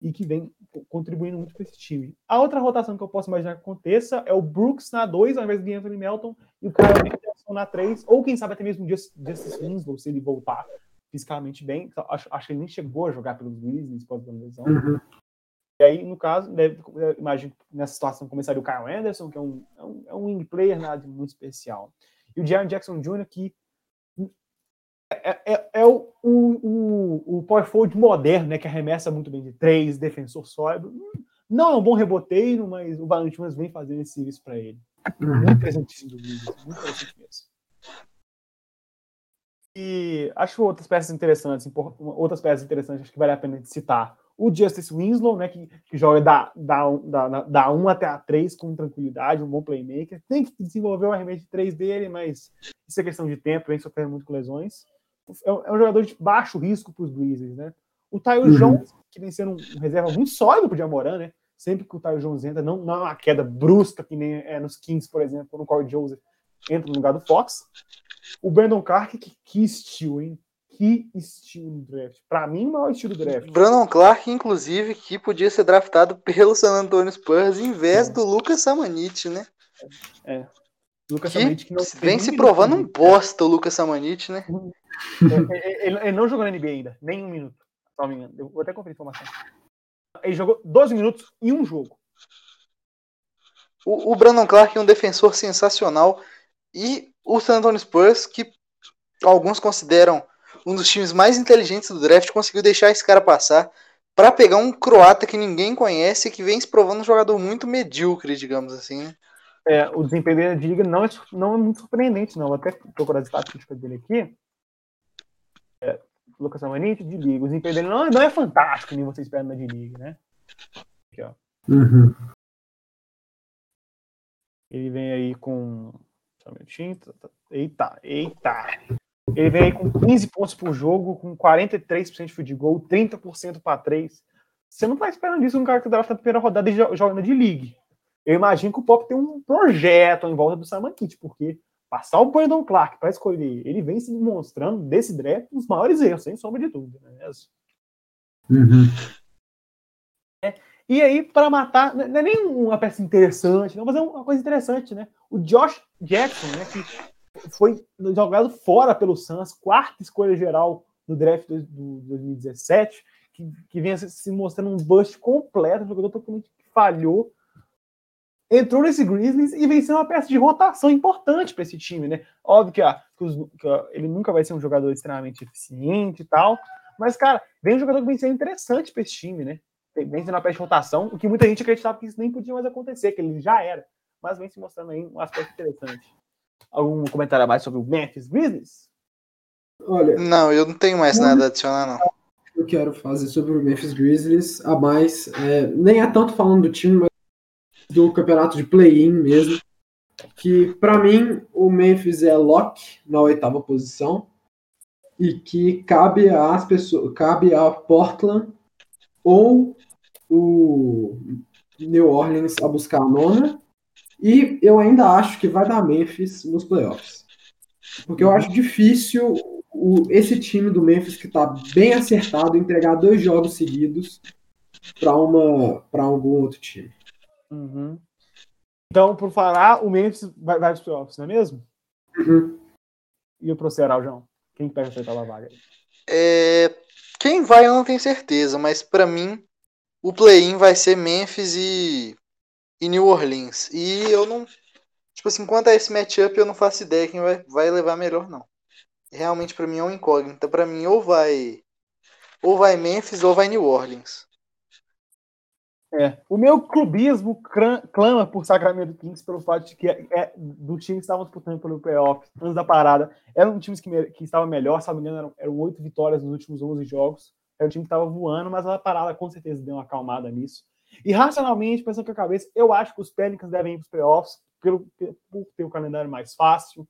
e que vem contribuindo muito para esse time. A outra rotação que eu posso imaginar que aconteça é o Brooks na 2, ao invés de Anthony Melton, e o Kyle Anderson na 3, ou quem sabe até mesmo o Justice Winslow, se ele voltar fisicamente bem. Acho, acho que ele nem chegou a jogar pelos Grizzlies pós a lesão. Uhum. E aí, no caso, deve, imagino que nessa situação começaria o Kyle Anderson, que é um, é um, é um wing player nada muito especial. E o Jaron Jackson Jr., que é, é, é o, o, o, power forward moderno, né, que arremessa muito bem de três, defensor sólido. Não é um bom reboteiro, mas o Valentinas vem fazendo esse serviço para ele. Uhum. Muito presentíssimo do vídeo, muito presente mesmo. E acho outras peças interessantes, outras peças interessantes, acho que vale a pena citar o Justice Winslow, né, que, que joga da, da, da, da 1 até a 3 com tranquilidade, um bom playmaker. Tem que desenvolver o arremesso de 3 dele, mas isso é questão de tempo, vem sofrendo muito com lesões. É um, é um jogador de baixo risco para os Grizzlies, né? O Tyler uhum. Jones, que vem sendo um reserva muito sólido para o Jamoran, né? Sempre que o Tyler Jones entra, não, não é uma queda brusca, que nem é nos Kings, por exemplo, quando o Corey Joseph entra no lugar do Fox. O Brandon Clark, que, que estilo, hein? que estilo draft. Para mim, o maior estilo draft. Brandon Clark, inclusive, que podia ser draftado pelo San Antonio Spurs em vez é. do Lucas Samanit, né? É. Lucas Samanit que não vem se provando um bosta o Lucas Samanit, né? É, é, é, ele, ele, não jogou na NBA ainda, nem um minuto. Só me engano. Eu vou até conferir a informação. Ele jogou 12 minutos em um jogo. O, o Brandon Clark é um defensor sensacional e o San Antonio Spurs, que alguns consideram um dos times mais inteligentes do draft, conseguiu deixar esse cara passar para pegar um croata que ninguém conhece e que vem se provando um jogador muito medíocre, digamos assim. É, o desempenho dele de liga não é, não é muito surpreendente, não. Vou até procurar as estatísticas dele aqui. É, Lucas Amanite, de liga. O desempenho dele não, não é fantástico, nem você espera na de liga, né? Aqui, ó. Uhum. Ele vem aí com. Só um minutinho. Tá, tá. Eita, eita. Ele vem aí com 15 pontos por jogo, com 43% de field goal, 30% para 3. Você não tá esperando isso um cara que drafta na primeira rodada e joga de league. Eu imagino que o Pop tem um projeto em volta do Simon Kitt, porque passar o Brandon Clark para escolher, ele vem se demonstrando desse draft os maiores erros, sem sombra de dúvida. Né? Uhum. É, e aí, para matar, não é nem uma peça interessante, não, mas é uma coisa interessante, né? O Josh Jackson, né, que foi jogado fora pelo Suns, quarta escolha geral no draft do, do 2017, que, que vinha se mostrando um bust completo, um jogador totalmente falhou. Entrou nesse Grizzlies e venceu uma peça de rotação importante para esse time, né? Óbvio que, ah, que, os, que ele nunca vai ser um jogador extremamente eficiente e tal, mas, cara, vem um jogador que vem sendo interessante para esse time, né? Vem sendo uma peça de rotação, o que muita gente acreditava que isso nem podia mais acontecer, que ele já era, mas vem se mostrando aí um aspecto interessante. Algum comentário a mais sobre o Memphis Grizzlies? Olha. Não, eu não tenho mais nada a adicionar, não. Eu quero fazer sobre o Memphis Grizzlies a mais. É, nem é tanto falando do time, mas do campeonato de play-in mesmo. Que para mim o Memphis é lock na oitava posição e que cabe às pessoas, cabe a Portland ou o New Orleans a buscar a nona e eu ainda acho que vai dar Memphis nos playoffs. Porque eu acho difícil o, esse time do Memphis, que está bem acertado, entregar dois jogos seguidos para algum outro time. Uhum. Então, por falar, o Memphis vai, vai para os playoffs, não é mesmo? Uhum. E o pro João? Quem pega essa oitava vaga? É... Quem vai eu não tenho certeza, mas para mim o play-in vai ser Memphis e e New Orleans. E eu não. Tipo assim, quanto a esse matchup, eu não faço ideia quem vai, vai levar melhor, não. Realmente, para mim, é um incógnito. Para mim, ou vai. Ou vai Memphis ou vai New Orleans. É, o meu clubismo clama por Sacramento Kings pelo fato de que é, é, do time que estavam disputando pelo playoff antes da parada. Era um time que, que estava melhor, se não me engano, eram oito vitórias nos últimos 11 jogos. Era um time que estava voando, mas a parada com certeza deu uma acalmada nisso. E racionalmente, pensando com a cabeça, eu acho que os Pelicans devem ir para os playoffs pelo, por ter o calendário mais fácil.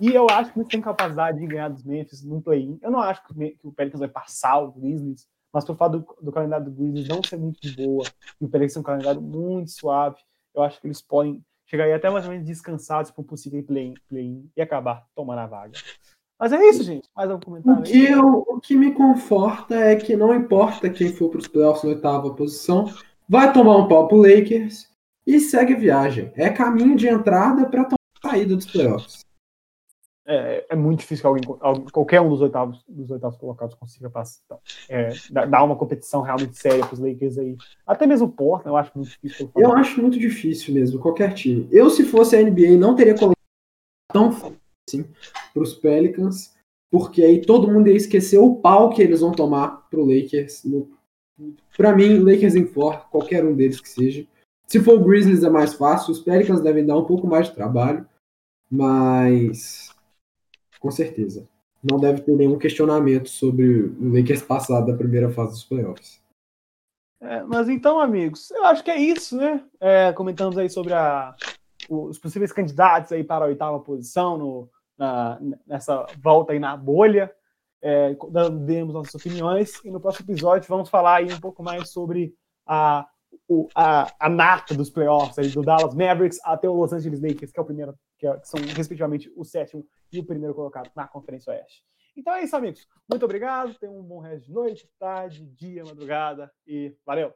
E eu acho que eles têm capacidade de ganhar dos Memphis num play-in. Eu não acho que o Pelicans vai passar o Grizzlies, mas por fato do, do, calendário do Grizzlies não ser muito boa e o Pelicans é um calendário muito suave, eu acho que eles podem chegar aí até mais ou menos descansados para um possível play-in play e acabar tomando a vaga. Mas é isso, gente. Mais algum comentário? O que, eu, o que me conforta é que não importa quem for para os playoffs na oitava posição, vai tomar um pau pro Lakers e segue a viagem. É caminho de entrada para saída dos playoffs. É, é, muito difícil que alguém, qualquer um dos oitavos, dos oitavos colocados consiga passar. Então, é, dar uma competição realmente séria para os Lakers aí. Até mesmo o Portland, eu acho muito difícil. Eu acho muito difícil mesmo, qualquer time. Eu, se fosse a NBA, não teria colocado tão assim para os Pelicans, porque aí todo mundo ia esquecer o pau que eles vão tomar pro Lakers. Para mim, Lakers em for, qualquer um deles que seja. Se for o Grizzlies é mais fácil, os Pelicans devem dar um pouco mais de trabalho, mas com certeza. Não deve ter nenhum questionamento sobre o Lakers passado da primeira fase dos playoffs. É, mas então, amigos, eu acho que é isso, né? É, comentamos aí sobre a, os possíveis candidatos aí para a oitava posição no, na, nessa volta aí na bolha. É, demos nossas opiniões e no próximo episódio vamos falar aí um pouco mais sobre a, o, a, a nata dos playoffs aí, do Dallas Mavericks até o Los Angeles Lakers, que é o primeiro, que, é, que são respectivamente o sétimo e o primeiro colocado na Conferência Oeste. Então é isso, amigos. Muito obrigado. Tenham um bom resto de noite, tarde, dia, madrugada e valeu!